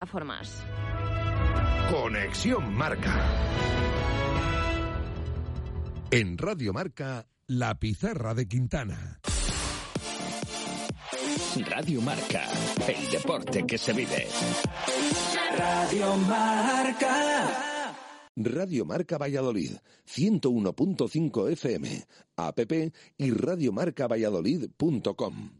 plataformas. Conexión Marca. En Radio Marca, La Pizarra de Quintana. Radio Marca, el deporte que se vive. Radio Marca. Radio Marca Valladolid, 101.5 FM, app y radiomarcavalladolid.com.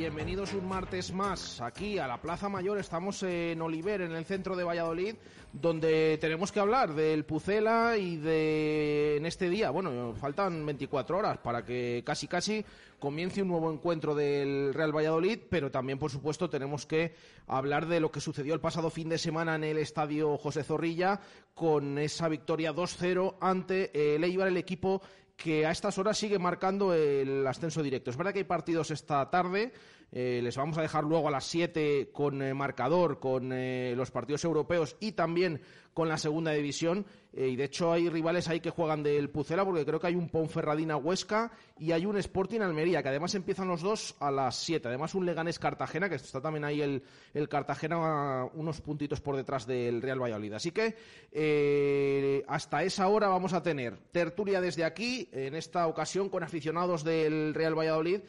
Bienvenidos un martes más aquí a la Plaza Mayor. Estamos en Oliver, en el centro de Valladolid, donde tenemos que hablar del Pucela y de en este día. Bueno, faltan 24 horas para que casi casi comience un nuevo encuentro del Real Valladolid, pero también, por supuesto, tenemos que hablar de lo que sucedió el pasado fin de semana en el estadio José Zorrilla con esa victoria 2-0 ante el el equipo que a estas horas sigue marcando el ascenso directo. Es verdad que hay partidos esta tarde, eh, les vamos a dejar luego a las 7 con eh, marcador, con eh, los partidos europeos y también con la segunda división. y de hecho hay rivales ahí que juegan del Pucela, porque creo que hay un Ponferradina Huesca y hay un Sporting Almería, que además empiezan los dos a las 7. Además un Leganés Cartagena, que está también ahí el, Cartagena unos puntitos por detrás del Real Valladolid. Así que hasta esa hora vamos a tener tertulia desde aquí, en esta ocasión con aficionados del Real Valladolid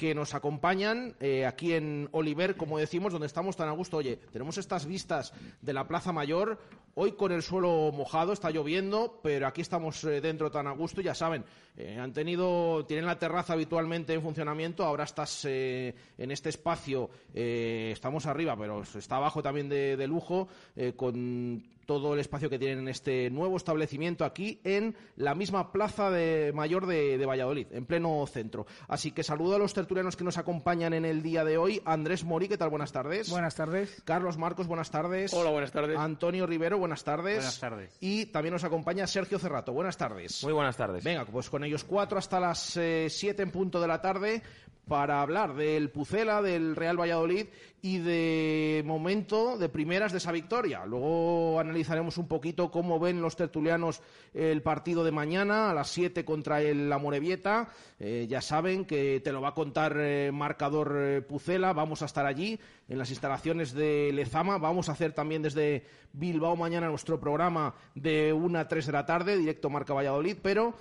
que nos acompañan eh, aquí en Oliver, como decimos, donde estamos tan a gusto. Oye, tenemos estas vistas de la Plaza Mayor, hoy con el suelo mojado, está lloviendo, pero aquí estamos eh, dentro tan a gusto, ya saben, eh, han tenido, tienen la terraza habitualmente en funcionamiento, ahora estás eh, en este espacio, eh, estamos arriba, pero está abajo también de, de lujo, eh, con todo el espacio que tienen en este nuevo establecimiento aquí en la misma plaza de mayor de, de Valladolid, en pleno centro. Así que saludo a los tertulianos que nos acompañan en el día de hoy. Andrés Mori, ¿qué tal? Buenas tardes. Buenas tardes. Carlos Marcos, buenas tardes. Hola, buenas tardes. Antonio Rivero, buenas tardes. Buenas tardes. Y también nos acompaña Sergio Cerrato. Buenas tardes. Muy buenas tardes. Venga, pues con ellos cuatro hasta las eh, siete en punto de la tarde para hablar del Pucela, del Real Valladolid y de momento de primeras de esa victoria. Luego analizaremos un poquito cómo ven los tertulianos el partido de mañana a las 7 contra el Amorebieta. Eh, ya saben que te lo va a contar eh, marcador eh, Pucela. Vamos a estar allí en las instalaciones de Lezama. Vamos a hacer también desde Bilbao mañana nuestro programa de 1 a 3 de la tarde, directo Marca Valladolid. Pero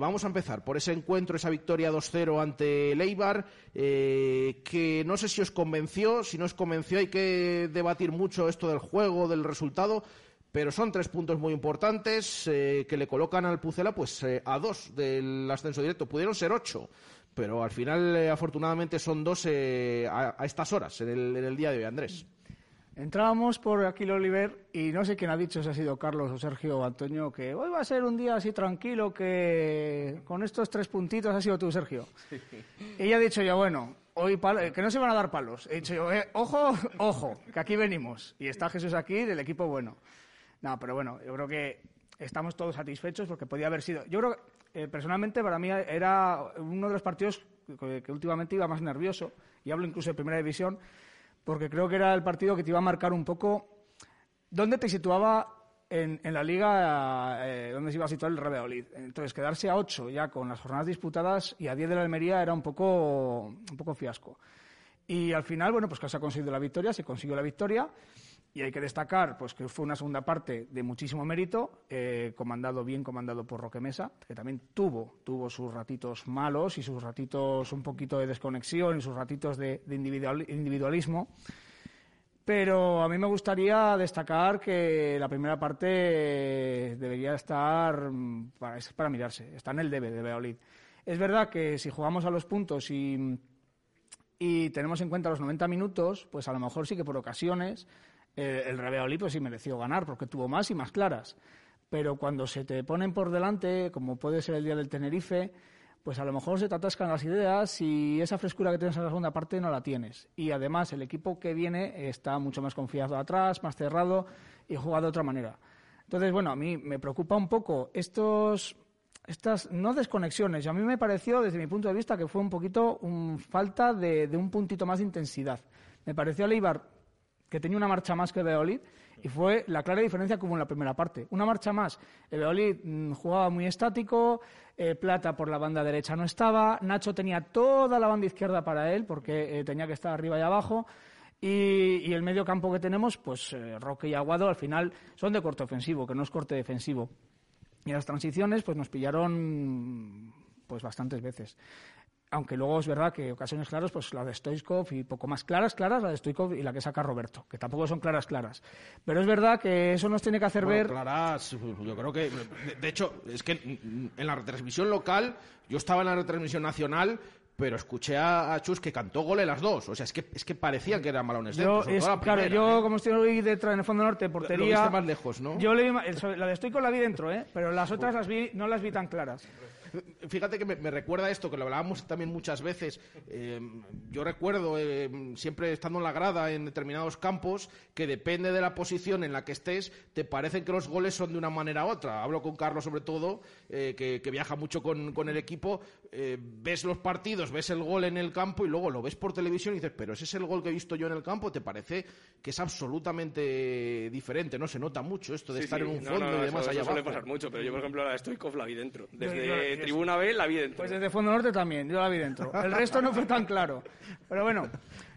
vamos a empezar por ese encuentro, esa victoria 2-0 ante el que no sé si os convenció, si no os convenció hay que debatir mucho esto del juego, del resultado, pero son tres puntos muy importantes eh, que le colocan al Pucela pues eh, a dos del ascenso directo. Pudieron ser ocho, pero al final eh, afortunadamente son dos a, a estas horas, en el, en el día de hoy, Andrés. Entrábamos por aquí el Oliver y no sé quién ha dicho si ha sido Carlos o Sergio o Antonio que hoy va a ser un día así tranquilo que con estos tres puntitos ha sido tú, Sergio. Y ya he dicho yo, bueno, hoy pal- que no se van a dar palos. He dicho yo, eh, ojo, ojo, que aquí venimos. Y está Jesús aquí del equipo bueno. No, pero bueno, yo creo que estamos todos satisfechos porque podía haber sido. Yo creo que eh, personalmente para mí era uno de los partidos que, que últimamente iba más nervioso, y hablo incluso de primera división, porque creo que era el partido que te iba a marcar un poco dónde te situaba en, en la liga, eh, dónde se iba a situar el Valladolid. Entonces, quedarse a 8 ya con las jornadas disputadas y a 10 de la Almería era un poco, un poco fiasco. Y al final, bueno, pues que se ha conseguido la victoria, se consiguió la victoria. Y hay que destacar pues, que fue una segunda parte de muchísimo mérito, eh, comandado bien comandado por Roque Mesa, que también tuvo, tuvo sus ratitos malos y sus ratitos un poquito de desconexión y sus ratitos de, de individual- individualismo. Pero a mí me gustaría destacar que la primera parte debería estar mm, para, es para mirarse, está en el debe de Valladolid. Es verdad que si jugamos a los puntos y, y tenemos en cuenta los 90 minutos, pues a lo mejor sí que por ocasiones eh, el Real pues sí mereció ganar porque tuvo más y más claras. Pero cuando se te ponen por delante, como puede ser el día del Tenerife, pues a lo mejor se te atascan las ideas y esa frescura que tienes en la segunda parte no la tienes. Y además el equipo que viene está mucho más confiado atrás, más cerrado y juega de otra manera. Entonces, bueno, a mí me preocupa un poco estos, estas, no desconexiones, a mí me pareció, desde mi punto de vista, que fue un poquito falta de, de un puntito más de intensidad. Me pareció a Leibar que tenía una marcha más que Beolid y fue la clara diferencia como en la primera parte. Una marcha más. El Beolid mm, jugaba muy estático, eh, Plata por la banda derecha no estaba, Nacho tenía toda la banda izquierda para él porque eh, tenía que estar arriba y abajo. Y, el medio campo que tenemos, pues eh, Roque y Aguado al final son de corte ofensivo, que no es corte defensivo. Y las transiciones, pues nos pillaron pues bastantes veces aunque luego es verdad que ocasiones claras, pues la de Stoichkov y poco más claras, claras, la de Stoichkov y la que saca Roberto, que tampoco son claras, claras. Pero es verdad que eso nos tiene que hacer ver... Claras, yo creo que... De, hecho, es que en la retransmisión local, yo estaba en la retransmisión nacional, pero escuché a, Chus que cantó gole las dos. O sea, es que, es que parecían que eran balones yo, Claro, yo ¿eh? como estoy detrás en el fondo norte, portería... Lo, más lejos, ¿no? Yo leí, la de Stoichkov la vi dentro, ¿eh? Pero las otras las vi, no las vi tan claras. Fíjate que me, recuerda esto, que lo hablábamos también muchas veces. Eh, yo recuerdo, eh, siempre estando en la grada en determinados campos, que depende de la posición en la que estés, te parecen que los goles son de una manera u otra. Hablo con Carlos sobre todo, eh, que, viaja mucho con, con el equipo. Ves los partidos, ves el gol en el campo y luego lo ves por televisión y dices, pero ese es el gol que he visto yo en el campo, te parece que es absolutamente diferente, ¿no? Se nota mucho esto de estar en un fondo y demás allá eso abajo. suele pasar mucho, pero yo, por ejemplo, la de Stoikov la vi dentro. Desde tribuna B la vi dentro. Pues desde Fondo Norte también, yo la vi dentro. El resto no fue tan claro. Pero bueno,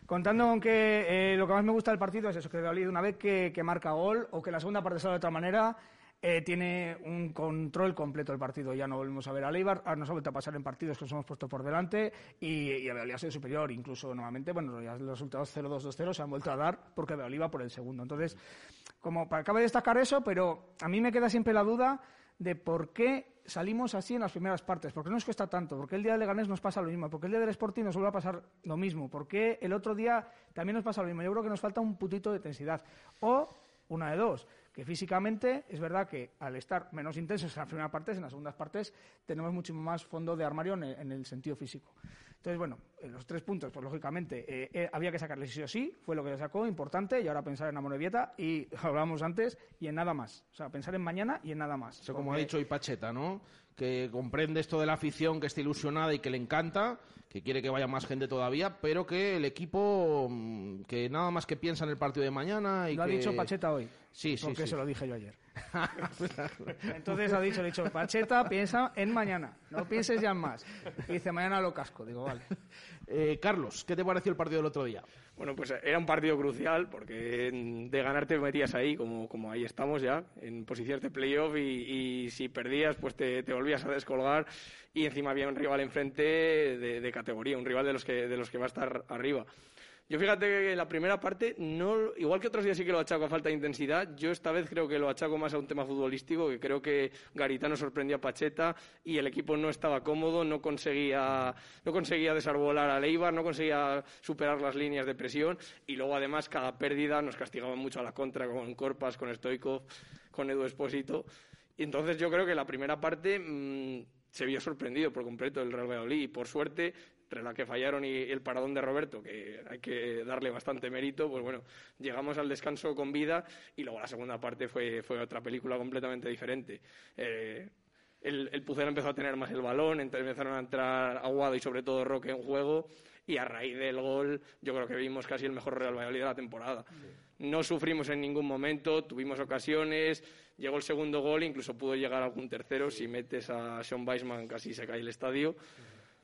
contando con que eh, lo que más me gusta del partido es eso, que Valladolid una vez que, marca gol o que la segunda parte sale de otra manera, eh, tiene un control completo del partido. Ya no volvemos a ver a Leibar, ahora nos ha vuelto a pasar en partidos que nos hemos puesto por delante y, y ha sido superior. Incluso nuevamente, bueno, ya los resultados 0-2, 2-0 se han vuelto a dar porque Valladolid va por el segundo. Entonces, como para de destacar eso, pero a mí me queda siempre la duda de por qué salimos así en las primeras partes, por qué nos cuesta tanto, por qué el día del Leganés nos pasa lo mismo, por qué el día del Sporting nos vuelve a pasar lo mismo, por qué el otro día también nos pasa lo mismo. Yo creo que nos falta un putito de intensidad. O una de dos, que físicamente es verdad que al estar menos intensos en las primeras partes, en las segundas partes tenemos mucho más fondo de armario en el sentido físico. Entonces, bueno, los tres puntos, pues lógicamente eh, eh, había que sacarles sí o sí, fue lo que le sacó, importante, y ahora pensar en Amorebieta y hablábamos antes, y en nada más. O sea, pensar en mañana y en nada más. Eso como ha dicho hoy Pacheta, ¿no? Que comprende esto de la afición, que está ilusionada y que le encanta, que quiere que vaya más gente todavía, pero que el equipo, mm, que nada más que piensa en el partido de mañana y Lo ha dicho Pacheta hoy. Sí, sí, Porque se lo dije yo ayer. Entonces ha dicho, dicho, Pacheta, piensa en mañana, no pienses ya en más. Y dice, mañana lo casco. Digo, vale. Eh, Carlos, ¿qué te pareció el partido del otro día? Bueno, pues era un partido crucial porque de ganar te metías ahí, como, como ahí estamos ya, en posiciones de playoff y, si perdías pues te, volvías a descolgar y encima había un rival enfrente de, de, categoría, un rival de los que, de los que va a estar arriba. Yo fíjate que la primera parte, no, igual que otros días sí que lo achaco a falta de intensidad, yo esta vez creo que lo achaco más a un tema futbolístico, que creo que Garitano sorprendió a Pacheta y el equipo no estaba cómodo, no conseguía, no conseguía desarbolar a Leibar, no conseguía superar las líneas de presión y luego además cada pérdida nos castigaba mucho a la contra con Corpas, con Stoikov, con Edu Espósito. Y entonces yo creo que la primera parte mm, se vio sorprendido por completo el Real Valladolid y por suerte entre la que fallaron y el paradón de Roberto, que hay que darle bastante mérito, pues bueno, llegamos al descanso con vida y luego la segunda parte fue, fue otra película completamente diferente. Eh, el, el Pucero empezó a tener más el balón, empezaron a entrar Aguado y sobre todo Roque en juego y a raíz del gol yo creo que vimos casi el mejor Real Valladolid de la temporada. No sufrimos en ningún momento, tuvimos ocasiones, llegó el segundo gol, incluso pudo llegar algún tercero, si metes a Sean Weisman casi se cae el estadio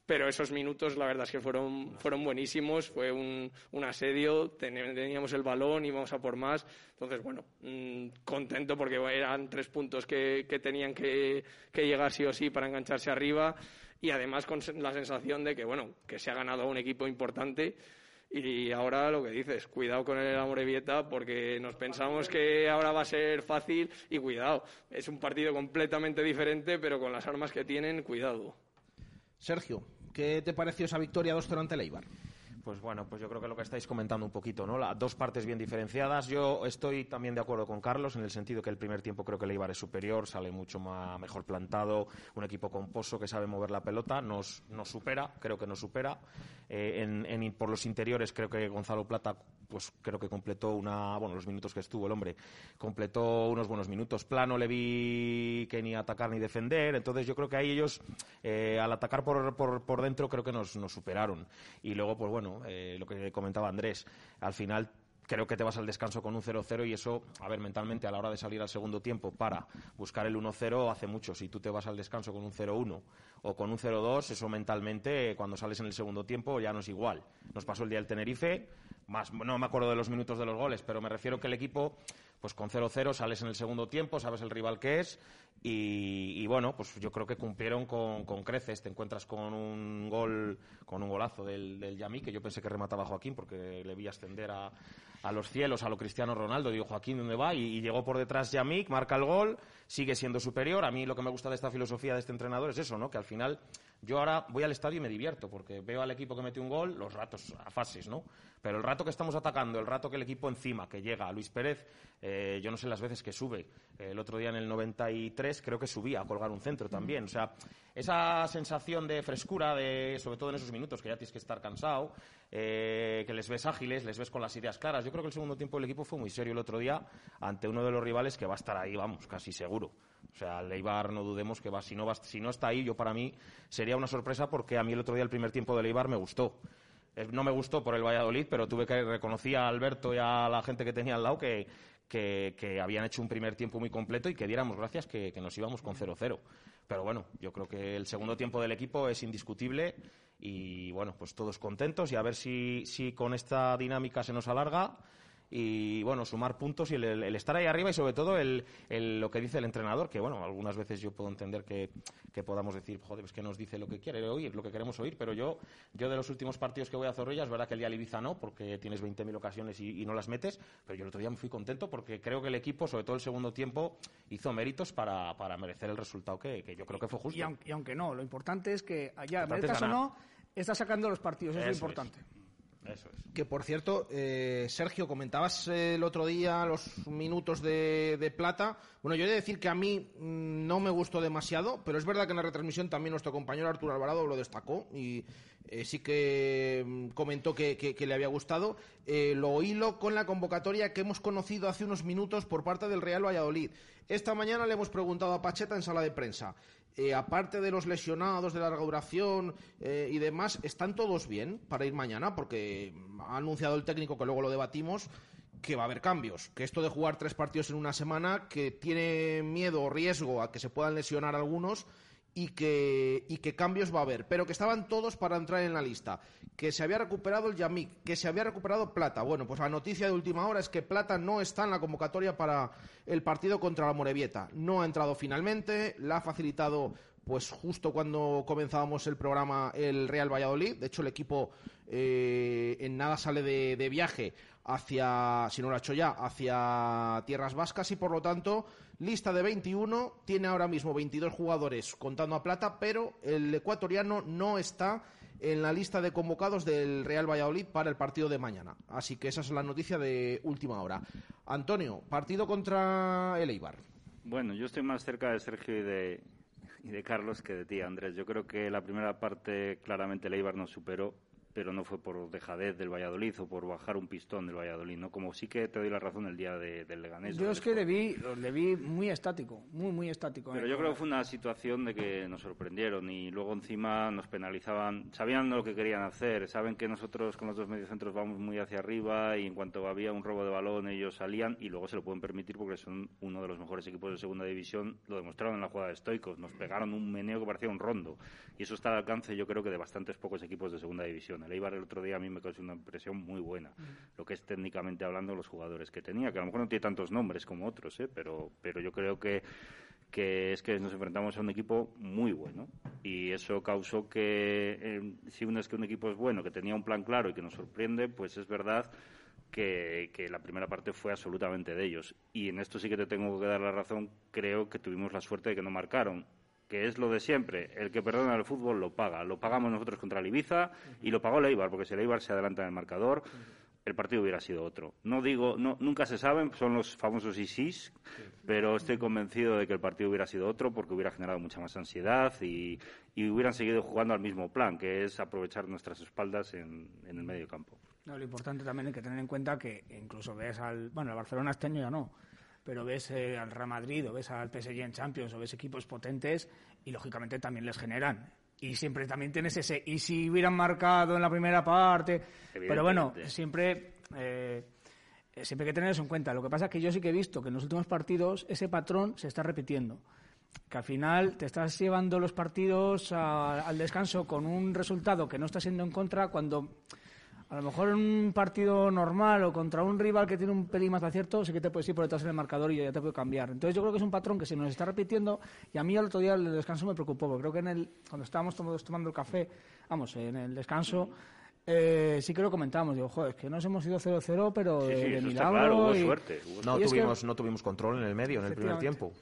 pero esos minutos la verdad es que fueron, buenísimos, fue un, asedio, teníamos el balón, íbamos a por más, entonces bueno, mm, contento porque eran tres puntos que, que tenían que, que, llegar sí o sí para engancharse arriba. Y además con la sensación de que bueno, que se ha ganado un equipo importante. Y ahora lo que dices, cuidado con el Amorebieta porque nos pensamos que ahora va a ser fácil y cuidado, es un partido completamente diferente, pero con las armas que tienen, cuidado. Sergio, ¿qué te pareció esa victoria 2-0 ante Leibar? Pues bueno, pues yo creo que lo que estáis comentando un poquito, ¿no? Las dos partes bien diferenciadas. Yo estoy también de acuerdo con Carlos en el sentido que el primer tiempo creo que el Eibar es superior, sale mucho más, mejor plantado, un equipo composo que sabe mover la pelota, nos, nos supera, creo que nos supera. Eh, por los interiores creo que Gonzalo Plata, pues creo que completó una, bueno, los minutos que estuvo el hombre, completó unos buenos minutos. Plano le vi que ni atacar ni defender, entonces yo creo que ahí ellos, eh, al atacar por, por, por dentro, creo que nos superaron. Y luego, pues bueno, eh, lo que comentaba Andrés, al final creo que te vas al descanso con un 0-0 y eso, a ver, mentalmente a la hora de salir al segundo tiempo para buscar el 1-0 hace mucho. Si tú te vas al descanso con un 0-1 o con un 0-2, eso mentalmente cuando sales en el segundo tiempo ya no es igual. Nos pasó el día del Tenerife, más, no me acuerdo de los minutos de los goles, pero me refiero que el equipo, pues con 0-0 sales en el segundo tiempo, sabes el rival que es y, bueno, pues yo creo que cumplieron con, creces. Te encuentras con un gol, con un golazo del, del Yamí, que yo pensé que remataba Joaquín porque le vi ascender a, los cielos, a lo Cristiano Ronaldo. Digo, Joaquín, ¿dónde va? Y, llegó por detrás Yamik, marca el gol, sigue siendo superior. A mí lo que me gusta de esta filosofía de este entrenador es eso, ¿no? Que al final yo ahora voy al estadio y me divierto, porque veo al equipo que mete un gol los ratos a fases, ¿no? Pero el rato que estamos atacando, el rato que el equipo encima, que llega, Luis Pérez, eh, yo no sé las veces que sube. el otro día en el 93 creo que subía a colgar un centro también. O sea, esa sensación de frescura, de, sobre todo en esos minutos que ya tienes que estar cansado, eh, que les ves ágiles, les ves con las ideas claras. Yo creo que el segundo tiempo del equipo fue muy serio el otro día ante uno de los rivales que va a estar ahí, vamos, casi seguro. O sea, Leibar no dudemos que va, si no, va, si no está ahí, yo para mí sería una sorpresa porque a mí el otro día el primer tiempo de Leibar me gustó. Eh, no me gustó por el Valladolid, pero tuve que reconocer a Alberto y a la gente que tenía al lado que, que, habían hecho un primer tiempo muy completo y que diéramos gracias que, que nos íbamos con 0-0. Pero bueno, yo creo que el segundo tiempo del equipo es indiscutible y bueno, pues todos contentos y a ver si, si con esta dinámica se nos alarga y bueno, sumar puntos y el, estar ahí arriba y sobre todo el, lo que dice el entrenador, que bueno, algunas veces yo puedo entender que, podamos decir, joder, es que nos dice lo que quiere oír, lo que queremos oír, pero yo, yo de los últimos partidos que voy a Zorrilla, es verdad que el día de Ibiza no, porque tienes 20.000 ocasiones y, no las metes, pero yo el otro día me fui contento porque creo que el equipo, sobre todo el segundo tiempo, hizo méritos para, para merecer el resultado que, yo creo que fue justo. Y aunque, no, lo importante es que allá, merezcas o no, está sacando los partidos, es lo importante. Que por cierto, eh, Sergio, comentabas el otro día los minutos de, plata. Bueno, yo he de decir que a mí mm, no me gustó demasiado, pero es verdad que en la retransmisión también nuestro compañero Arturo Alvarado lo destacó y eh, sí que mm, comentó que, le había gustado. Eh, lo hilo con la convocatoria que hemos conocido hace unos minutos por parte del Real Valladolid. Esta mañana le hemos preguntado a Pacheta en sala de prensa. Eh, aparte de los lesionados de larga duración eh, y demás, ¿están todos bien para ir mañana? Porque ha anunciado el técnico, que luego lo debatimos, que va a haber cambios. Que esto de jugar tres partidos en una semana, que tiene miedo o riesgo a que se puedan lesionar algunos y que, y que cambios va a haber, pero que estaban todos para entrar en la lista, que se había recuperado el Yamik, que se había recuperado Plata. Bueno, pues la noticia de última hora es que Plata no está en la convocatoria para el partido contra la Morevieta. No ha entrado finalmente, la ha facilitado pues justo cuando comenzábamos el programa el Real Valladolid. De hecho, el equipo eh, en nada sale de, de, viaje hacia, si no lo ha hecho ya, hacia Tierras Vascas y por lo tanto lista de 21, tiene ahora mismo 22 jugadores contando a plata, pero el ecuatoriano no está en la lista de convocados del Real Valladolid para el partido de mañana. Así que esa es la noticia de última hora. Antonio, partido contra el Eibar. Bueno, yo estoy más cerca de Sergio y de, y de Carlos que de ti, Andrés. Yo creo que la primera parte claramente el Eibar nos superó pero no fue por dejadez del Valladolid o por bajar un pistón del Valladolid, ¿no? Como sí que te doy la razón el día del Leganés. Yo es que le vi, le vi muy estático, muy, muy estático. Pero yo creo que fue una situación de que nos sorprendieron y luego encima nos penalizaban, sabían lo que querían hacer, saben que nosotros con los dos mediocentros vamos muy hacia arriba y en cuanto había un robo de balón ellos salían y luego se lo pueden permitir porque son uno de los mejores equipos de segunda división, lo demostraron en la jugada de Stoikos, nos pegaron un meneo que parecía un rondo y eso está al alcance yo creo que de bastantes pocos equipos de segunda división el Eibar el otro día a mí me causó una impresión muy buena, mm. lo que es técnicamente hablando los jugadores que tenía, que a lo mejor no tiene tantos nombres como otros, ¿eh? pero, pero yo creo que que es que nos enfrentamos a un equipo muy bueno y eso causó que eh, si uno es que un equipo es bueno, que tenía un plan claro y que nos sorprende, pues es verdad que, que, la primera parte fue absolutamente de ellos. Y en esto sí que te tengo que dar la razón. Creo que tuvimos la suerte de que no marcaron. Que es lo de siempre. El que perdona el fútbol lo paga. Lo pagamos nosotros contra el Ibiza y lo pagó el Eibar, porque si el se adelanta en el marcador, el partido hubiera sido otro. No digo, no, nunca se saben, son los famosos ISIS, pero estoy convencido de que el partido hubiera sido otro porque hubiera generado mucha más ansiedad y, y hubieran seguido jugando al mismo plan, que es aprovechar nuestras espaldas en, el medio campo. Lo importante también hay que tener en cuenta que incluso ves al, bueno, el Barcelona este año ya no, pero ves eh, al Real Madrid o ves al PSG en Champions o ves equipos potentes y lógicamente también les generan. Y siempre también tienes ese, y si hubieran marcado en la primera parte, pero bueno, siempre, eh, siempre hay que tener eso en cuenta. Lo que pasa es que yo sí que he visto que en los últimos partidos ese patrón se está repitiendo que al final te estás llevando los partidos a, al descanso con un resultado que no está siendo en contra cuando a lo mejor en un partido normal o contra un rival que tiene un pelín más de acierto, sí que te puedes ir por detrás en el marcador y ya te puede cambiar. Entonces yo creo que es un patrón que se nos está repitiendo y a mí el otro día el descanso me preocupó, porque creo que en el, cuando estábamos todos tomando el café, vamos, en el descanso... Eh, sí que lo comentamos, digo, joder, es que nos hemos ido 0-0, pero Sí, de, sí, de milagro. claro, hubo y- suerte, hubo No y es que- tuvimos, no tuvimos control en el medio, en el primer tiempo.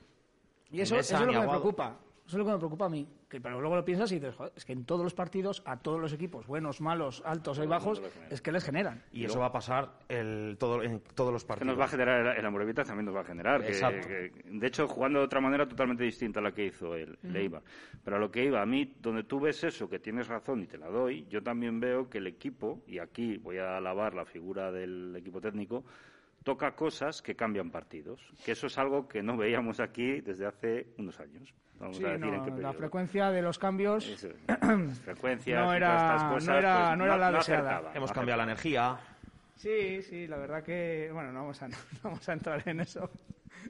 Y eso, eso es lo que me preocupa. Eso es lo que me preocupa a mí. Que, pero luego lo piensas y dices, joder, es que en todos los partidos, a todos los equipos, buenos, malos, altos y bajos, es que les generan. Y eso va a pasar el, todo, en todos los Que partidos. nos va a generar el, el Amorebieta también nos va a generar. que- Exacto. que- de hecho, jugando de otra manera totalmente distinta a la que hizo el. Eibar. Pero a lo que iba, a mí, donde tú ves eso, que tienes razón y te la doy, yo también veo que el equipo, y aquí voy a alabar la figura del equipo técnico, toca cosas que cambian partidos. Que eso es algo que no veíamos aquí desde hace unos años. Vamos Sí, a decir no, en qué la frecuencia de los cambios Eso, frecuencias no y era, todas estas cosas, no era, pues, no era la no deseada. acertaba, Hemos cambiado la energía. Sí, sí, la verdad que, bueno, no vamos a, no vamos a entrar en eso.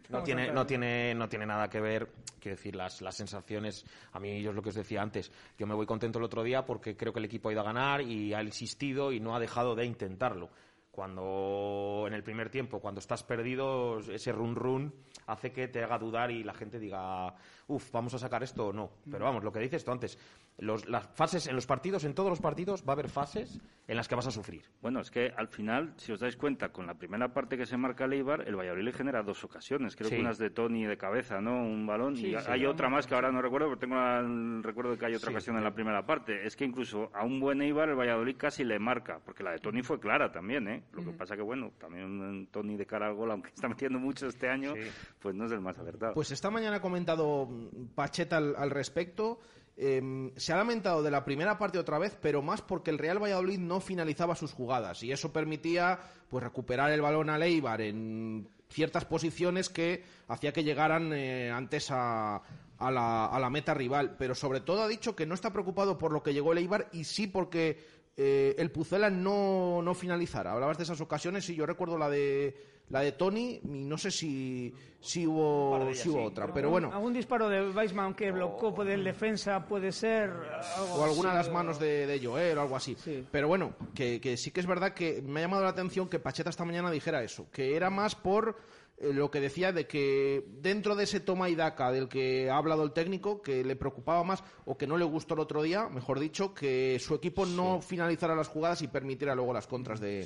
No tiene, no, en- tiene, no tiene nada que ver, quiero decir, las, las sensaciones. A mí, yo es lo que os decía antes. Yo me voy contento el otro día porque creo que el equipo ha ido a ganar y ha insistido y no ha dejado de intentarlo. Cuando en el primer tiempo, cuando estás perdido, ese run run hace que te haga dudar y la gente diga, uff, vamos a sacar esto o no. Pero vamos, lo que dices tú antes, los, las fases en los partidos, en todos los partidos, va a haber fases en las que vas a sufrir. Bueno, es que al final, si os dais cuenta, con la primera parte que se marca el Eibar, el Valladolid le genera dos ocasiones. Creo Sí. que unas de Tony de cabeza, ¿no? Un balón. Sí, y sí, hay sí. otra más que ahora no recuerdo, pero tengo el recuerdo de que hay otra Sí, ocasión en la primera parte. Es que incluso a un buen Eibar el Valladolid casi le marca, porque la de Tony fue clara también, ¿eh? Lo que pasa que, bueno, también Tony de cara al gol, aunque está metiendo mucho este año, pues no es el más acertado. Pues esta mañana ha comentado mm, Pacheta al, al respecto. Eh, se ha lamentado de la primera parte otra vez, pero más porque el Real Valladolid no finalizaba sus jugadas y eso permitía pues recuperar el balón al Eibar en ciertas posiciones que hacía que llegaran eh, antes a, a la, a la meta rival. Pero sobre todo ha dicho que no está preocupado por lo que llegó el Eibar y sí porque eh, el Pucela no, no finalizara. Hablabas de esas ocasiones y yo recuerdo la de la de Tony y no sé si, si hubo, si hubo otra, pero bueno. Algún disparo de Weisman que blocó por el defensa puede ser. algo o alguna de las manos de, de Joel o algo así. Pero bueno, que, que sí que es verdad que me ha llamado la atención que Pacheta esta mañana dijera eso, que era más por eh, lo que decía de que dentro de ese toma y daca del que ha hablado el técnico, que le preocupaba más o que no le gustó el otro día, mejor dicho, que su equipo no finalizara las jugadas y permitiera luego las contras de,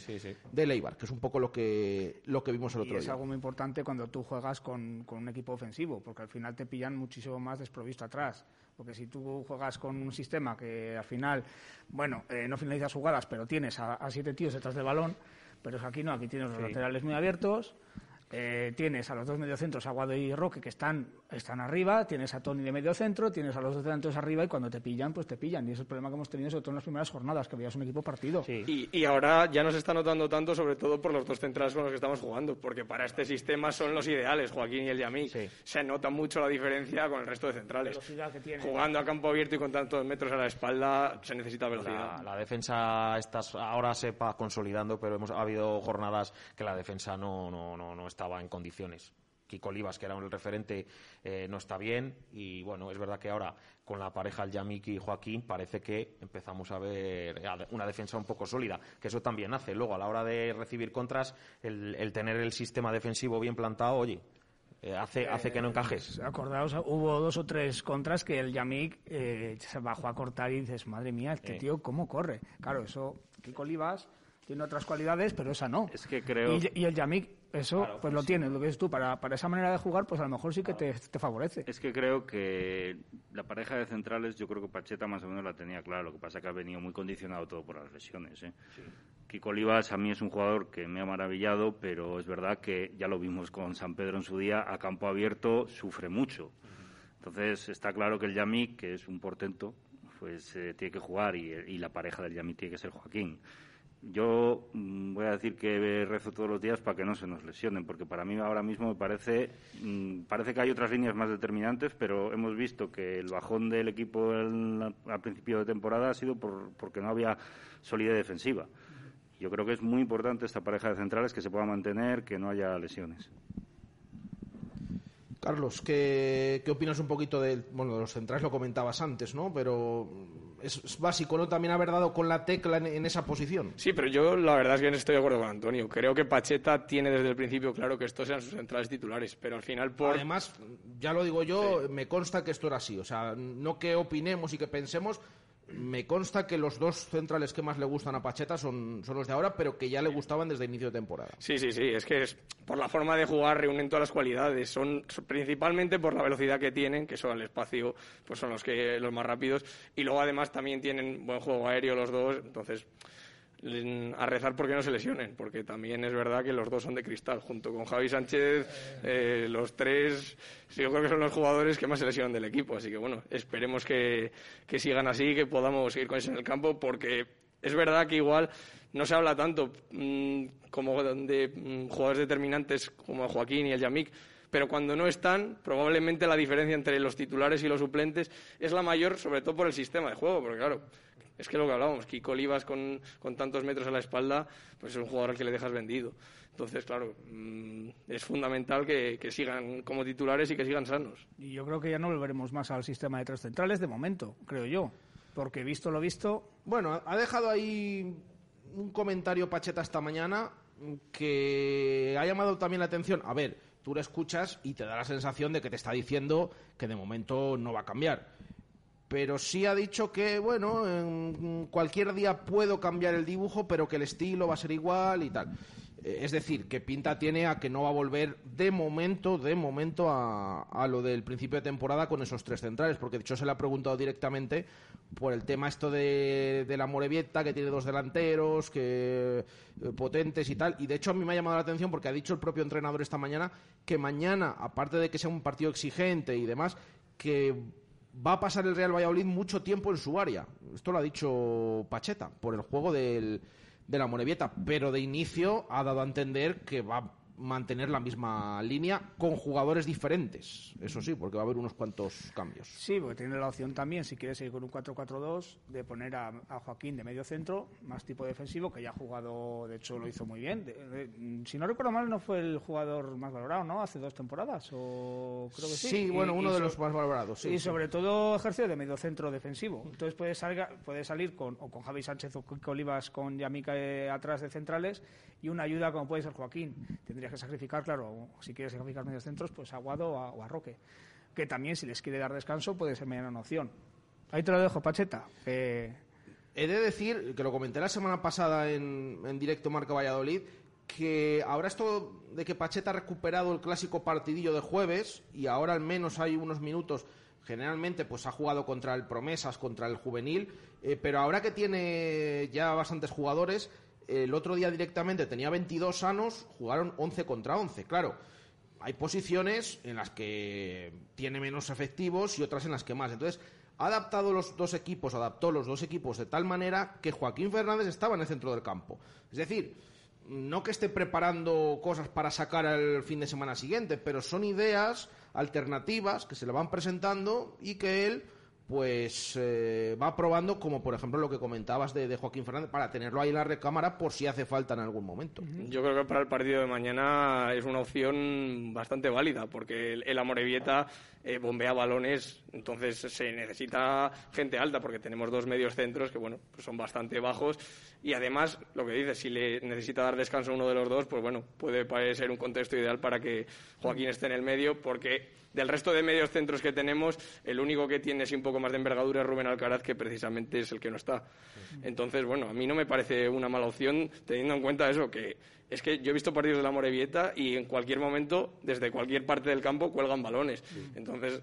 de Leibar, que es un poco lo que, lo que vimos el Y otro es día. algo muy importante cuando tú juegas con, con un equipo ofensivo, porque al final te pillan muchísimo más desprovisto atrás. Porque si tú juegas con un sistema que al final, bueno, eh, no finalizas jugadas, pero tienes a, a siete tíos detrás del balón, pero es aquí no, aquí tienes los Sí. laterales muy abiertos, eh, tienes a los dos mediocentros, Aguado y Roque, que están, están arriba, tienes a Tony de mediocentro, tienes a los dos delanteros arriba y cuando te pillan, pues te pillan. Y ese es el problema que hemos tenido sobre todo en las primeras jornadas, que veías un equipo partido. Y, y ahora ya no se está notando tanto, sobre todo por los dos centrales con los que estamos jugando, porque para este sistema son los ideales, Joaquín y el Yamí. Se nota mucho la diferencia con el resto de centrales. velocidad que tiene. Jugando a campo abierto y con tantos metros a la espalda, se necesita velocidad. la defensa estás, ahora se va consolidando, pero hemos ha habido jornadas que la defensa no, no, no, no estaba en condiciones. Kiko Olivas, que era el referente, eh, no está bien. Y bueno, es verdad que ahora con la pareja el Yamiki y Joaquín parece que empezamos a ver eh, una defensa un poco sólida, que eso también hace. Luego, a la hora de recibir contras, el, el tener el sistema defensivo bien plantado, oye, eh, hace, hace que no encajes. Acordaos, hubo dos o tres contras que el Yamik eh, se bajó a cortar y dices, madre mía, este Eh. tío, ¿cómo corre? Claro, eso, Kiko Olivas tiene otras cualidades, pero esa no. Es que creo... Y, y el Yamik, eso, pues lo tiene, lo que dices tú, para, para esa manera de jugar, pues a lo mejor sí que te, te favorece. Es que creo que la pareja de centrales, yo creo que Pacheta más o menos la tenía clara. Lo que pasa es que ha venido muy condicionado todo por las lesiones. ¿eh? Kiko Olivas a mí es un jugador que me ha maravillado, pero es verdad que ya lo vimos con San Pedro en su día, a campo abierto sufre mucho. Entonces está claro que el Yami, que es un portento, pues eh, tiene que jugar y, y la pareja del Yami tiene que ser Joaquín. Yo mm, voy a decir que rezo todos los días para que no se nos lesionen, porque para mí ahora mismo me parece, mm, parece que hay otras líneas más determinantes, pero hemos visto que el bajón del equipo al principio de temporada ha sido por, porque no había solidez defensiva. Yo creo que es muy importante esta pareja de centrales que se pueda mantener, que no haya lesiones. Carlos, ¿qué, qué opinas un poquito de, bueno, de los centrales? Lo comentabas antes, ¿no? Pero es, es básico, ¿no? También haber dado con la tecla en, en esa posición. Sí, pero yo la verdad es que no estoy de acuerdo con Antonio. Creo que Pacheta tiene desde el principio claro que estos sean sus centrales titulares, pero al final por... Además, ya lo digo yo, me consta que esto era así. O sea, no que opinemos y que pensemos, me consta que los dos centrales que más le gustan a Pacheta son, son los de ahora, pero que ya le gustaban desde inicio de temporada. Sí, sí, sí, es que es, por la forma de jugar reúnen todas las cualidades, son, principalmente por la velocidad que tienen, que son al espacio, pues son los que los más rápidos, y luego además también tienen buen juego aéreo los dos, entonces a rezar porque no se lesionen, porque también es verdad que los dos son de cristal, junto con Javi Sánchez, eh, los tres, yo creo que son los jugadores que más se lesionan del equipo, así que bueno, esperemos que, que sigan así, que podamos seguir con eso en el campo, porque es verdad que igual no se habla tanto mm, como de mm, jugadores determinantes como Joaquín y el Yamik, pero cuando no están, probablemente la diferencia entre los titulares y los suplentes es la mayor, sobre todo por el sistema de juego, porque claro, es que lo que hablábamos, Kiko Olivas con, con tantos metros a la espalda, pues es un jugador al que le dejas vendido. Entonces, claro, mm, es fundamental que, que sigan como titulares y que sigan sanos. Y yo creo que ya no volveremos más al sistema de tres centrales de momento, creo yo. Porque visto lo visto, Bueno, ha dejado ahí un comentario Pacheta esta mañana que ha llamado también la atención. A ver, tú lo escuchas y te da la sensación de que te está diciendo que de momento no va a cambiar. Pero sí ha dicho que, bueno, en cualquier día puedo cambiar el dibujo, pero que el estilo va a ser igual y tal. Eh, Es decir, que pinta tiene a que no va a volver de momento, de momento, a, a lo del principio de temporada con esos tres centrales, porque de hecho se le ha preguntado directamente por el tema esto de, de la Morevieta, que tiene dos delanteros, que eh, potentes y tal. Y de hecho a mí me ha llamado la atención porque ha dicho el propio entrenador esta mañana que mañana, aparte de que sea un partido exigente y demás, que va a pasar el Real Valladolid mucho tiempo en su área. Esto lo ha dicho Pacheta, por el juego del, de la Morevieta. Pero de inicio ha dado a entender que va mantener la misma línea con jugadores diferentes. Eso sí, porque va a haber unos cuantos cambios. sí, porque tiene la opción también, si quiere seguir con un 4-4-2, de poner a, a Joaquín de medio centro, más tipo defensivo, que ya ha jugado, de hecho lo hizo muy bien. De- de- si no recuerdo mal, no fue el jugador más valorado, ¿no? Hace dos temporadas, o creo que sí. Sí, bueno, uno y de so- los más valorados. sí, y sí. sobre todo ejerció de medio centro defensivo. Entonces puede, salga- puede salir con, o con Javi Sánchez o con Olivas con Yamica eh, atrás de centrales y una ayuda como puede ser Joaquín. Tendrías que sacrificar, claro, si quieres sacrificar medios centros, pues a Guado o a, Roque. Que también, si les quiere dar descanso, puede ser una opción. Ahí te lo dejo, Pacheta. Eh, He de decir, que lo comenté la semana pasada en, en directo Marca Valladolid, que ahora esto de que Pacheta ha recuperado el clásico partidillo de jueves y ahora al menos hay unos minutos, generalmente pues ha jugado contra el Promesas, contra el Juvenil, eh, pero ahora que tiene ya bastantes jugadores, el otro día directamente tenía 22 sanos, jugaron 11 contra 11, claro. Hay posiciones en las que tiene menos efectivos y otras en las que más. Entonces, ha adaptado los dos equipos, adaptó los dos equipos de tal manera que Joaquín Fernández estaba en el centro del campo. Es decir, no que esté preparando cosas para sacar al fin de semana siguiente, pero son ideas alternativas que se le van presentando y que él pues eh, va probando como por ejemplo lo que comentabas de, de Joaquín Fernández para tenerlo ahí en la recámara por si hace falta en algún momento. Yo creo que para el partido de mañana es una opción bastante válida, porque el, el Amorebieta eh, bombea balones, entonces se necesita gente alta porque tenemos dos medios centros que bueno, pues son bastante bajos y además, lo que dices, si le necesita dar descanso a uno de los dos, pues bueno, puede ser un contexto ideal para que Joaquín esté en el medio porque del resto de medios centros que tenemos, el único que tiene así un poco más de envergadura es Rubén Alcaraz, que precisamente es el que no está. Entonces, bueno, a mí no me parece una mala opción teniendo en cuenta eso, que es que yo he visto partidos de la Morevieta y en cualquier momento, desde cualquier parte del campo, cuelgan balones. Entonces,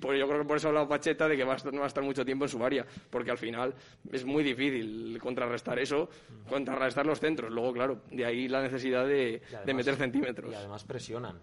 pues yo creo que por eso ha hablado Pacheta de que va a estar, no va a estar mucho tiempo en su área, porque al final es muy difícil contrarrestar eso, contrarrestar los centros. Luego, claro, de ahí la necesidad de, de meter centímetros. Y además presionan.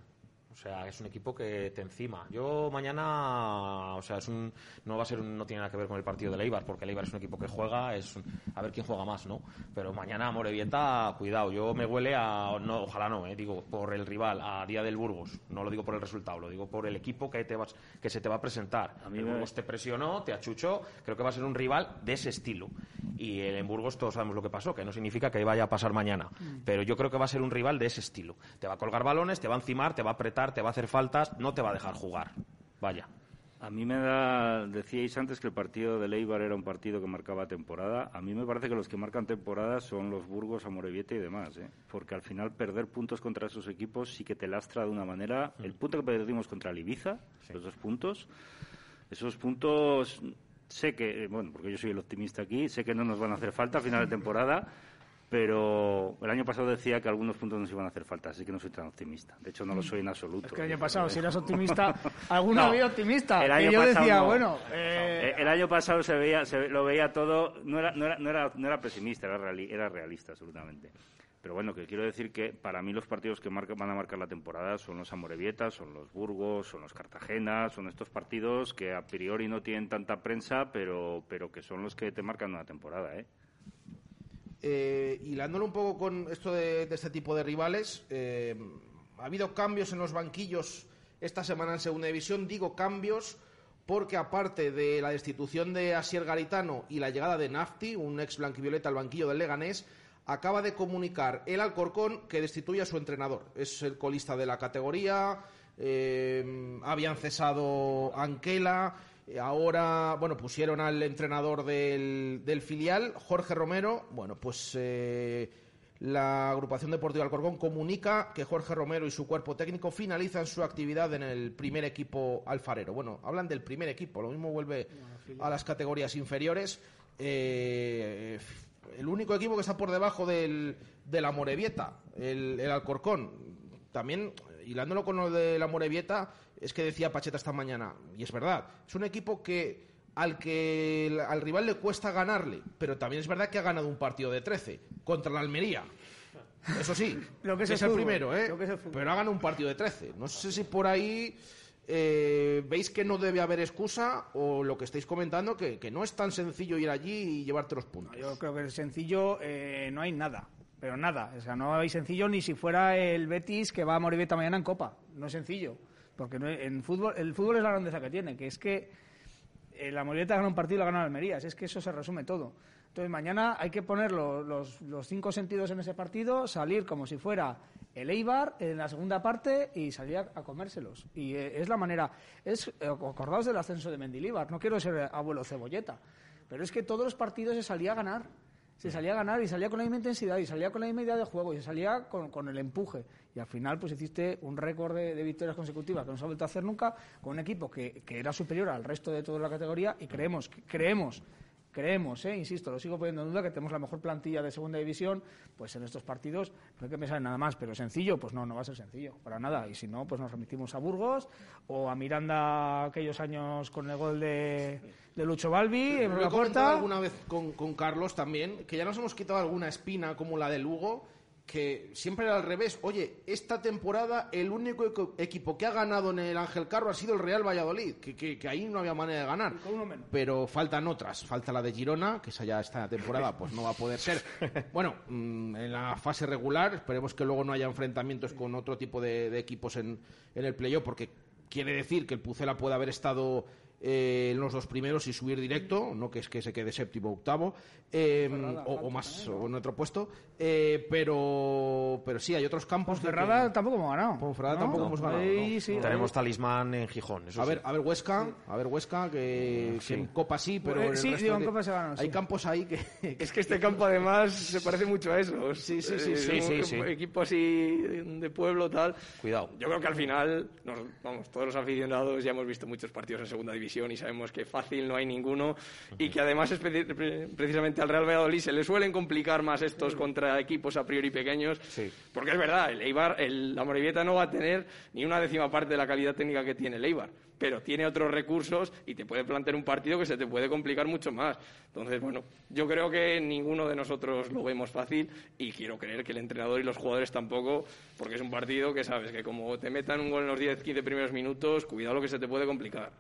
O sea, es un equipo que te encima. Yo mañana, o sea, es un, no va a ser, no tiene nada que ver con el partido de Leibar, porque Leibar es un equipo que juega, es a ver quién juega más, ¿no? Pero mañana Morevieta, cuidado, yo me huele a, no, ojalá no, eh, digo, por el rival, a Día del Burgos. No lo digo por el resultado, lo digo por el equipo que te vas, que se te va a presentar. A mí el Burgos te presionó, te achuchó, creo que va a ser un rival de ese estilo. Y el en Burgos todos sabemos lo que pasó, que no significa que vaya a pasar mañana. Mm. Pero yo creo que va a ser un rival de ese estilo. Te va a colgar balones, te va a encimar, te va a apretar te va a hacer faltas, no te va a dejar jugar. Vaya. A mí me da, decíais antes que el partido de Leibar era un partido que marcaba temporada. A mí me parece que los que marcan temporada son los Burgos, Amorebieta y demás, ¿eh? porque al final perder puntos contra esos equipos sí que te lastra de una manera. El mm. punto que perdimos contra el Ibiza, los dos puntos, esos puntos sé que, bueno, porque yo soy el optimista aquí, sé que no nos van a hacer falta a final de temporada pero el año pasado decía que algunos puntos nos iban a hacer falta, así que no soy tan optimista. De hecho, no lo soy en absoluto. Es que el año pasado, si eras optimista, alguno había optimista. El año yo decía, bueno... Eh, el año pasado se veía, se, lo veía todo, no era, no era, no era, no era pesimista, era, era realista, absolutamente. Pero bueno, que quiero decir que para mí los partidos que van a marcar la temporada son los Amorevietas, son los Burgos, son los Cartagena, son estos partidos que a priori no tienen tanta prensa, pero, pero que son los que te marcan una temporada, ¿eh? Eh, hilándolo un poco con esto de, este tipo de rivales, eh, ha habido cambios en los banquillos esta semana en Segunda División. Digo cambios porque aparte de la destitución de Asier Garitano y la llegada de Nafti, un ex blanquivioleta al banquillo del Leganés, acaba de comunicar el Alcorcón que destituye a su entrenador. Es el colista de la categoría, eh, habían cesado Anquela ahora, bueno, pusieron al entrenador del, del filial, Jorge Romero. Bueno, pues eh, la agrupación deportiva Alcorcón comunica que Jorge Romero y su cuerpo técnico finalizan su actividad en el primer equipo alfarero. Bueno, hablan del primer equipo, lo mismo vuelve a las categorías inferiores. Eh, el único equipo que está por debajo del, de la Morevieta, el, el Alcorcón. También, hilándolo con lo de la Morevieta, es que decía Pacheta esta mañana, y es verdad, es un equipo que al que al rival le cuesta ganarle, pero también es verdad que ha ganado un partido de 13 contra la Almería. Eso sí, lo que es, el primero, ¿eh? pero ha ganado un partido de 13. No sé si por ahí eh, veis que no debe haber excusa o lo que estáis comentando, que, no es tan sencillo ir allí y llevarte los puntos. Yo creo que es sencillo, eh, no hay nada. Pero nada, o sea, no hay sencillo ni si fuera el Betis que va a morir mañana en Copa. No es sencillo. Porque en fútbol, el fútbol es la grandeza que tiene, que es que eh, la Moreta gana un partido y la gana Almería. Es que eso se resume todo. Entonces mañana hay que poner los, cinco sentidos en ese partido, salir como si fuera el Eibar en la segunda parte y salir a, comérselos. Y eh, es la manera. Es, eh, acordaos del ascenso de Mendilibar. No quiero ser abuelo cebolleta. Pero es que todos los partidos se salía a ganar se salía a ganar y salía con la misma intensidad y salía con la misma idea de juego y se salía con, el empuje. Y al final, pues hiciste un récord de, victorias consecutivas que no se ha vuelto a hacer nunca con un equipo que, que era superior al resto de toda la categoría y creemos, creemos creemos, eh, insisto, lo sigo poniendo en duda, que tenemos la mejor plantilla de segunda división, pues en estos partidos no hay que pensar en nada más, pero sencillo, pues no, no va a ser sencillo, para nada. Y si no, pues nos remitimos a Burgos o a Miranda aquellos años con el gol de, de Lucho Balbi en la puerta. alguna vez con, con Carlos también, que ya nos hemos quitado alguna espina como la de Lugo que siempre era al revés. Oye, esta temporada el único equipo que ha ganado en el Ángel Carro ha sido el Real Valladolid, que, ahí no había manera de ganar. Pero faltan otras. Falta la de Girona, que esa ya esta temporada pues no va a poder ser. Bueno, mm, en la fase regular, esperemos que luego no haya enfrentamientos con otro tipo de, equipos en, en el playoff, porque quiere decir que el Pucela puede haber estado eh, en los dos primeros y subir directo, no que es que se quede séptimo o octavo, eh, o, o más, o en otro puesto, eh, pero, pero sí, hay otros campos. que- Ferrada tampoco hemos ganado. Ponferrada ¿no? tampoco hemos ganado. Ahí ¿no? sí. Tenemos talismán en Gijón. eso A sí. ver, a ver Huesca, a ver Huesca, que, que en Copa sí, pero en el sí, resto digo, en Copa se ganó, hay sí. campos ahí que, Es que este campo además se parece mucho a eso. Sí, sí, sí, Eh, un sí. Equipo así de pueblo, tal. Cuidado. Yo creo que al final, nos- vamos, todos los aficionados ya hemos visto muchos partidos en segunda división y sabemos que fácil no hay ninguno y que además pre- precisamente al Real Valladolid se le suelen complicar más estos contra equipos a priori pequeños. Sí. Porque es verdad, el Eibar, el, la Morevieta no va a tener ni una décima parte de la calidad técnica que tiene el Eibar, pero tiene otros recursos y te puede plantear un partido que se te puede complicar mucho más. Entonces, bueno, yo creo que ninguno de nosotros lo vemos fácil y quiero creer que el entrenador y los jugadores tampoco, porque es un partido que sabes que como te metan un gol en los 10-15 primeros minutos, cuidado lo que se te puede complicar.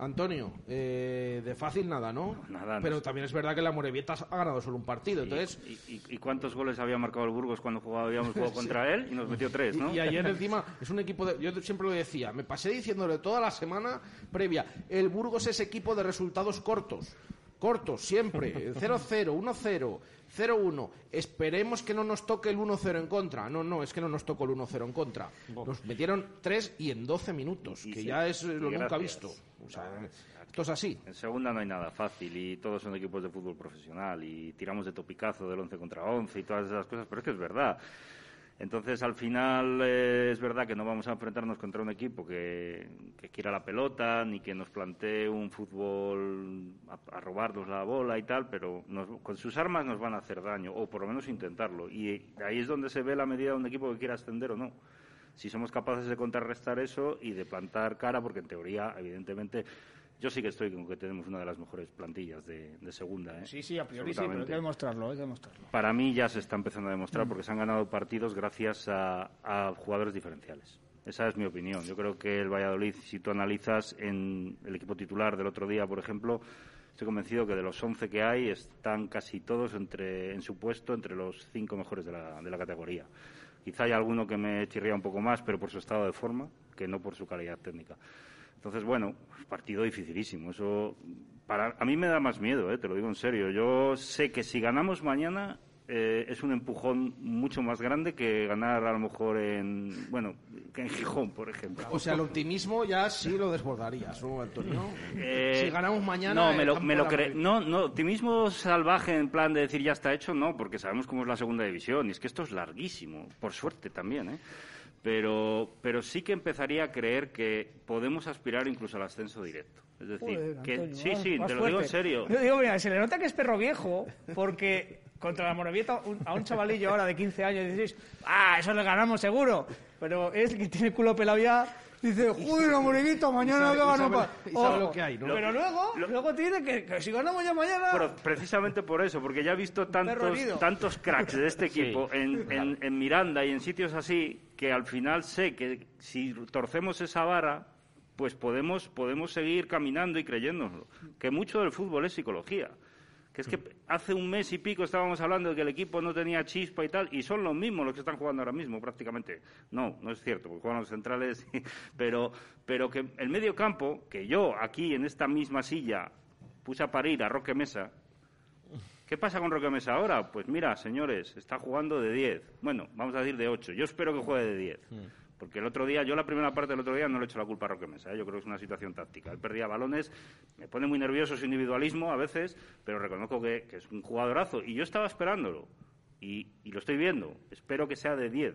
Antonio, eh, de fácil nada, ¿no? Nada, no Pero también es verdad que la Morevieta ha ganado solo un partido, entonces... ¿Y, y- y cuántos goles había marcado el Burgos cuando jugaba- habíamos jugado contra él? Y nos metió tres, ¿no? Y, y ayer encima es un equipo de, yo siempre lo decía, me pasé diciéndole toda la semana previa, el Burgos es equipo de resultados cortos, cortos siempre, 0-0, 1-0, 0-1. Esperemos que no nos toque el 1-0 en contra. No, no, es que no nos tocó el 1-0 en contra. Nos metieron 3 y en 12 minutos, Y que sí, ya es eh, y lo nunca gracias. visto. O sea, esto es así. En segunda no hay nada fácil y todos son equipos de fútbol profesional y tiramos de topicazo del 11 contra 11 y todas esas cosas, pero es que es verdad. Entonces, al final, eh, es verdad que no vamos a enfrentarnos contra un equipo que, quiera la pelota ni que nos plantee un fútbol a, a robarnos la bola y tal, pero nos- con sus armas nos van a hacer daño, o por lo menos intentarlo. Y ahí es donde se ve la medida de un equipo que quiera ascender o no si somos capaces de contrarrestar eso y de plantar cara, porque en teoría, evidentemente, yo sí que estoy con que tenemos una de las mejores plantillas de, de segunda. ¿eh? Sí, sí, a priori sí, pero hay que demostrarlo, hay que demostrarlo. Para mí ya se está empezando a demostrar porque se han ganado partidos gracias a, a jugadores diferenciales. Esa es mi opinión. Yo creo que el Valladolid, si tú analizas en el equipo titular del otro día, por ejemplo, estoy convencido que de los 11 que hay están casi todos entre, en su puesto entre los cinco mejores de la, de la categoría. Quizá hay alguno que me chirría un poco más, pero por su estado de forma, que no por su calidad técnica. Entonces, bueno, partido dificilísimo. Eso para a mí me da más miedo, ¿eh? te lo digo en serio. Yo sé que si ganamos mañana eh, es un empujón mucho más grande que ganar a lo mejor en bueno que en Gijón, por ejemplo. O sea, el optimismo ya sí lo desbordarías, ¿no, Antonio? Eh, si ganamos mañana... No, me lo, me lo cre- no, no, optimismo salvaje en plan de decir ya está hecho, no, porque sabemos cómo es la segunda división y es que esto es larguísimo, por suerte también, ¿eh? Pero, pero sí que empezaría a creer que podemos aspirar incluso al ascenso directo. Es decir, Joder, que Antonio, sí, sí, te lo digo en serio. Yo digo, mira, se le nota que es perro viejo, porque contra la Morevieta, un- a un chavalillo ahora de 15 años, dices, ah, eso le ganamos seguro. Pero es que tiene el culo pelado ya, dice, joder, la mañana sabe- y sabe lo que hay, ¿no? Pero luego, luego tiene que, que si ganamos ya mañana... Pero precisamente por eso, porque ya he visto tantos, tantos cracks de este equipo en, en- en Miranda y en sitios así, que al final sé que si torcemos esa vara, pues podemos, podemos seguir caminando y creyéndonoslo. Que mucho del fútbol es psicología. Que es que hace un mes y pico estábamos hablando de que el equipo no tenía chispa y tal, y son los mismos los que están jugando ahora mismo, prácticamente. No, no es cierto, porque juegan los centrales, pero, pero que el medio campo, que yo aquí en esta misma silla puse a parir a Roque Mesa, ¿Qué pasa con Roque Mesa ahora? Pues mira, señores, está jugando de 10. Bueno, vamos a decir de 8. Yo espero que juegue de 10. Porque el otro día, yo la primera parte del otro día no le he hecho la culpa a Roque Mesa. ¿eh? Yo creo que es una situación táctica. Él perdía balones, me pone muy nervioso su individualismo a veces, pero reconozco que, que es un jugadorazo. Y yo estaba esperándolo. Y, y lo estoy viendo. Espero que sea de 10.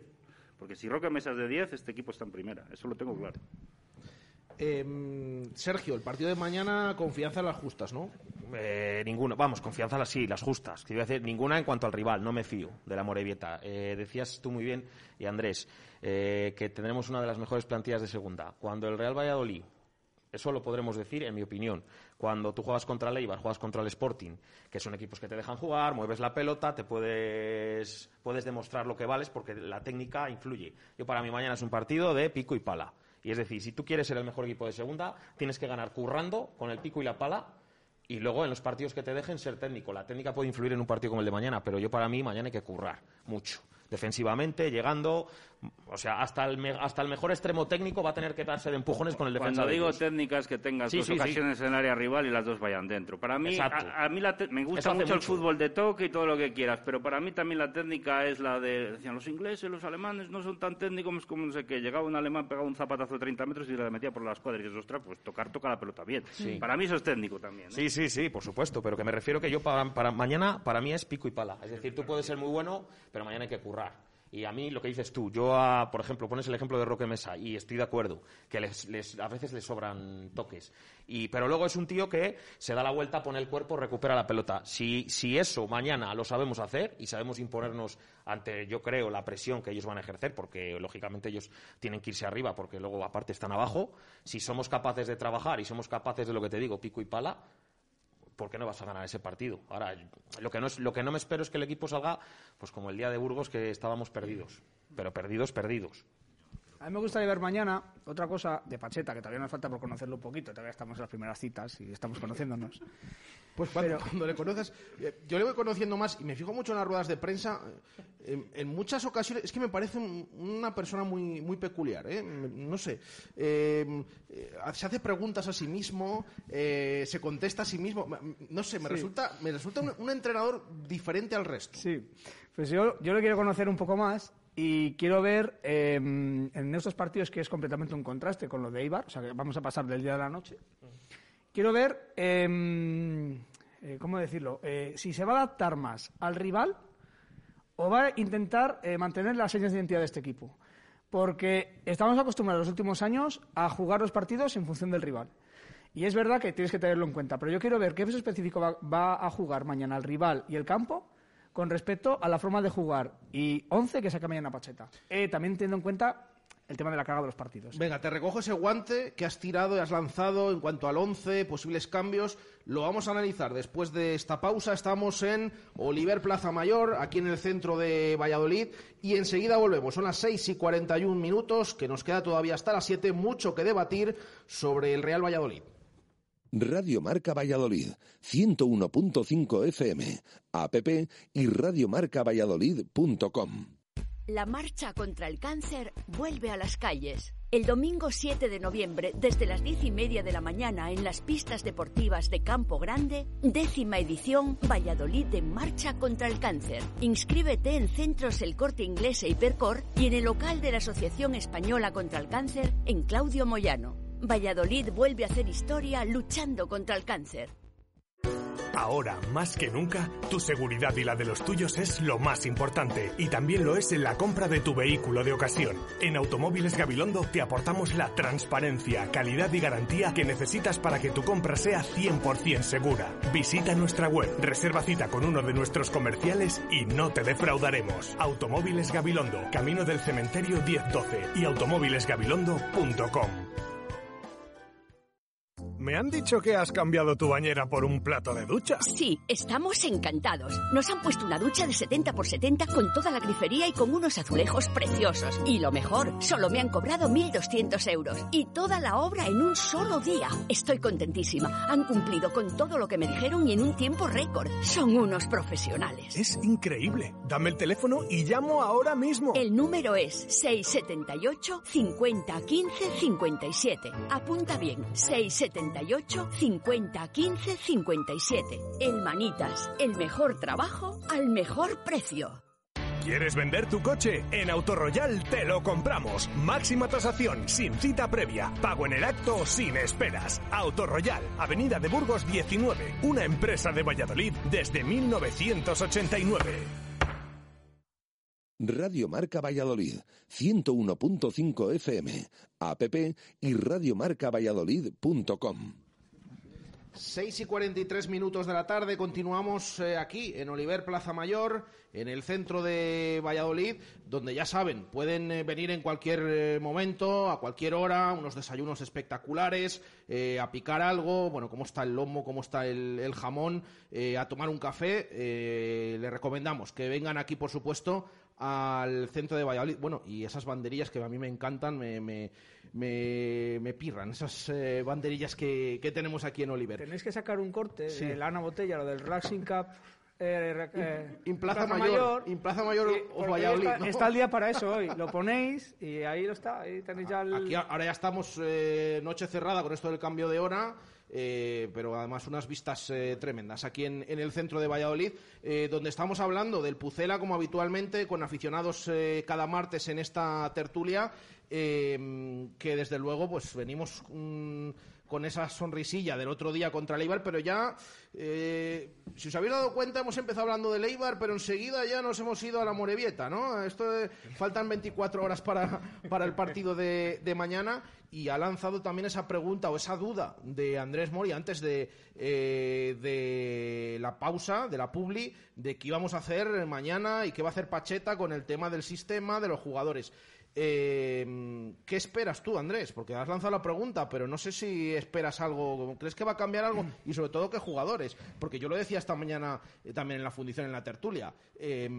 Porque si Roque Mesa es de 10, este equipo está en primera. Eso lo tengo claro. Em, Sergio, el partido de mañana, confianza en las justas, ¿no? Eh, ninguna, vamos, confianza las sí, las justas. Que iba a decir, ninguna en cuanto al rival, no me fío de la Morevieta. Eh, decías tú muy bien, y Andrés, eh, que tendremos una de las mejores plantillas de segunda. Cuando el Real Valladolid, eso lo podremos decir en mi opinión, cuando tú juegas contra el Eibar, juegas contra el Sporting, que son equipos que te dejan jugar, mueves la pelota, te puedes, puedes demostrar lo que vales porque la técnica influye. Yo para mí mañana es un partido de pico y pala. Y es decir, si tú quieres ser el mejor equipo de segunda, tienes que ganar currando con el pico y la pala y luego en los partidos que te dejen ser técnico. La técnica puede influir en un partido como el de mañana, pero yo para mí mañana hay que currar mucho. defensivamente, llegando. O sea, hasta el, hasta el mejor extremo técnico va a tener que darse de empujones con el defensa. Cuando digo técnicas, que tengas dos ocasiones en el área rival y las dos vayan dentro. Para mí, a, mí me gusta mucho, el fútbol de toque y todo lo que quieras, pero para mí también la técnica es la de, decían los ingleses, los alemanes no son tan técnicos como no sé qué. Llegaba un alemán, pegaba un zapatazo de 30 metros y le metía por las cuadras y dices, ostras, pues tocar, toca la pelota bien. Para mí eso es técnico también. ¿eh? Sí, sí, sí, por supuesto, pero que me refiero que yo para, para mañana, para mí es pico y pala. Es decir, tú puedes ser muy bueno, pero mañana hay que currar. Y a mí lo que dices tú, yo, por ejemplo, pones el ejemplo de Roque Mesa y estoy de acuerdo, que les, a veces les sobran toques. Y, pero luego es un tío que se da la vuelta, pone el cuerpo, recupera la pelota. Si, si eso mañana lo sabemos hacer y sabemos imponernos ante, yo creo, la presión que ellos van a ejercer, porque lógicamente ellos tienen que irse arriba, porque luego aparte están abajo, si somos capaces de trabajar y somos capaces de lo que te digo, pico y pala, ¿por qué no vas a ganar ese partido? Ahora, lo que, no es, lo que no me espero es que el equipo salga, pues como el día de Burgos, que estábamos perdidos. Pero perdidos, perdidos. A mí me gustaría ver mañana otra cosa de Pacheta, que todavía nos falta por conocerlo un poquito, todavía estamos en las primeras citas y estamos conociéndonos. Pues cuando, le conoces, eh, yo le voy conociendo más y me fijo mucho en las ruedas de prensa. Eh, en, muchas ocasiones es que me parece una persona muy, muy peculiar, ¿eh? no sé. se hace preguntas a sí mismo, se contesta a sí mismo. No sé, me resulta, me resulta un, entrenador diferente al resto. Sí, pues yo, yo le quiero conocer un poco más y quiero ver em, en estos partidos que es completamente un contraste con lo de Ibar, o sea que vamos a pasar del día a la noche. Quiero ver, em, eh, ¿cómo decirlo? Eh, si se va a adaptar más al rival o va a intentar eh, mantener las señas de identidad de este equipo. Porque estamos acostumbrados los últimos años a jugar los partidos en función del rival. Y es verdad que tienes que tenerlo en cuenta, pero yo quiero ver qué específico va a jugar mañana el rival y el campo con respecto a la forma de jugar y 11 que saca mañana Pacheta. Eh, también teniendo en cuenta el tema de la carga de los partidos. Venga, te recojo ese guante que has tirado y has lanzado en cuanto al 11, posibles cambios. Lo vamos a analizar después de esta pausa. Estamos en Oliver Plaza Mayor, aquí en el centro de Valladolid. Y enseguida volvemos. Son las 6 y 41 minutos, que nos queda todavía hasta las 7. Mucho que debatir sobre el Real Valladolid. Radio Marca Valladolid, 101.5 FM, app y radiomarcavalladolid.com. La marcha contra el cáncer vuelve a las calles. El domingo 7 de noviembre, desde las diez y media de la mañana, en las pistas deportivas de Campo Grande, décima edición Valladolid de Marcha contra el Cáncer. Inscríbete en Centros El Corte Inglés e Hipercor y en el local de la Asociación Española contra el Cáncer en Claudio Moyano. Valladolid vuelve a hacer historia luchando contra el cáncer. Ahora, más que nunca, tu seguridad y la de los tuyos es lo más importante y también lo es en la compra de tu vehículo de ocasión. En Automóviles Gabilondo te aportamos la transparencia, calidad y garantía que necesitas para que tu compra sea 100% segura. Visita nuestra web, reserva cita con uno de nuestros comerciales y no te defraudaremos. Automóviles Gabilondo, Camino del Cementerio 1012 y automóvilesgabilondo.com. Me han dicho que has cambiado tu bañera por un plato de ducha. Sí, estamos encantados. Nos han puesto una ducha de 70 por 70 con toda la grifería y con unos azulejos preciosos. Y lo mejor, solo me han cobrado 1.200 euros. Y toda la obra en un solo día. Estoy contentísima. Han cumplido con todo lo que me dijeron y en un tiempo récord. Son unos profesionales. Es increíble. Dame el teléfono y llamo ahora mismo. El número es 678 50 15 57. Apunta bien. 678 98 50 15 57. El Manitas, el mejor trabajo al mejor precio. ¿Quieres vender tu coche? En Autoroyal te lo compramos. Máxima tasación, sin cita previa. Pago en el acto, sin esperas. Autoroyal, Avenida de Burgos 19. Una empresa de Valladolid desde 1989. Radio Marca Valladolid, 101.5 FM, app y radiomarcavalladolid.com. 6 y 43 minutos de la tarde, continuamos eh, aquí en Oliver Plaza Mayor, en el centro de Valladolid, donde ya saben, pueden eh, venir en cualquier eh, momento, a cualquier hora, unos desayunos espectaculares, a picar algo, bueno, cómo está el lomo, cómo está el, jamón, a tomar un café. le recomendamos que vengan aquí, por supuesto, al centro de Valladolid. Bueno, y esas banderillas que a mí me encantan, me, me, me, pirran, esas eh, banderillas que, tenemos aquí en Oliver. Tenéis que sacar un corte de la Ana Botella, lo del Racing Cup. eh, eh, In Plaza Mayor, In Plaza Mayor y- o Valladolid, Está, ¿no? está el día para eso hoy. Lo ponéis y ahí lo está. Ahí tenéis ya el... Aquí ahora ya estamos eh, noche cerrada con esto del cambio de hora, eh, pero además unas vistas eh, tremendas. Aquí en, el centro de Valladolid, eh, donde estamos hablando del Pucela como habitualmente, con aficionados eh, cada martes en esta tertulia, que desde luego pues venimos mm, con esa sonrisilla del otro día contra el pero ya, eh, si os habéis dado cuenta, hemos empezado hablando del Eibar, pero enseguida ya nos hemos ido a la Morevieta, ¿no? Esto de- faltan 24 horas para, para el partido de, de mañana y ha lanzado también esa pregunta o esa duda de Andrés Mori antes de, eh, de la pausa, de la publi, de qué íbamos a hacer mañana y qué va a hacer Pacheta con el tema del sistema, de los jugadores. Eh, ¿Qué esperas tú, Andrés? Porque has lanzado la pregunta, pero no sé si esperas algo. ¿Crees que va a cambiar algo? Y sobre todo, ¿qué jugadores? Porque yo lo decía esta mañana eh, también en la fundición, en la tertulia. Eh,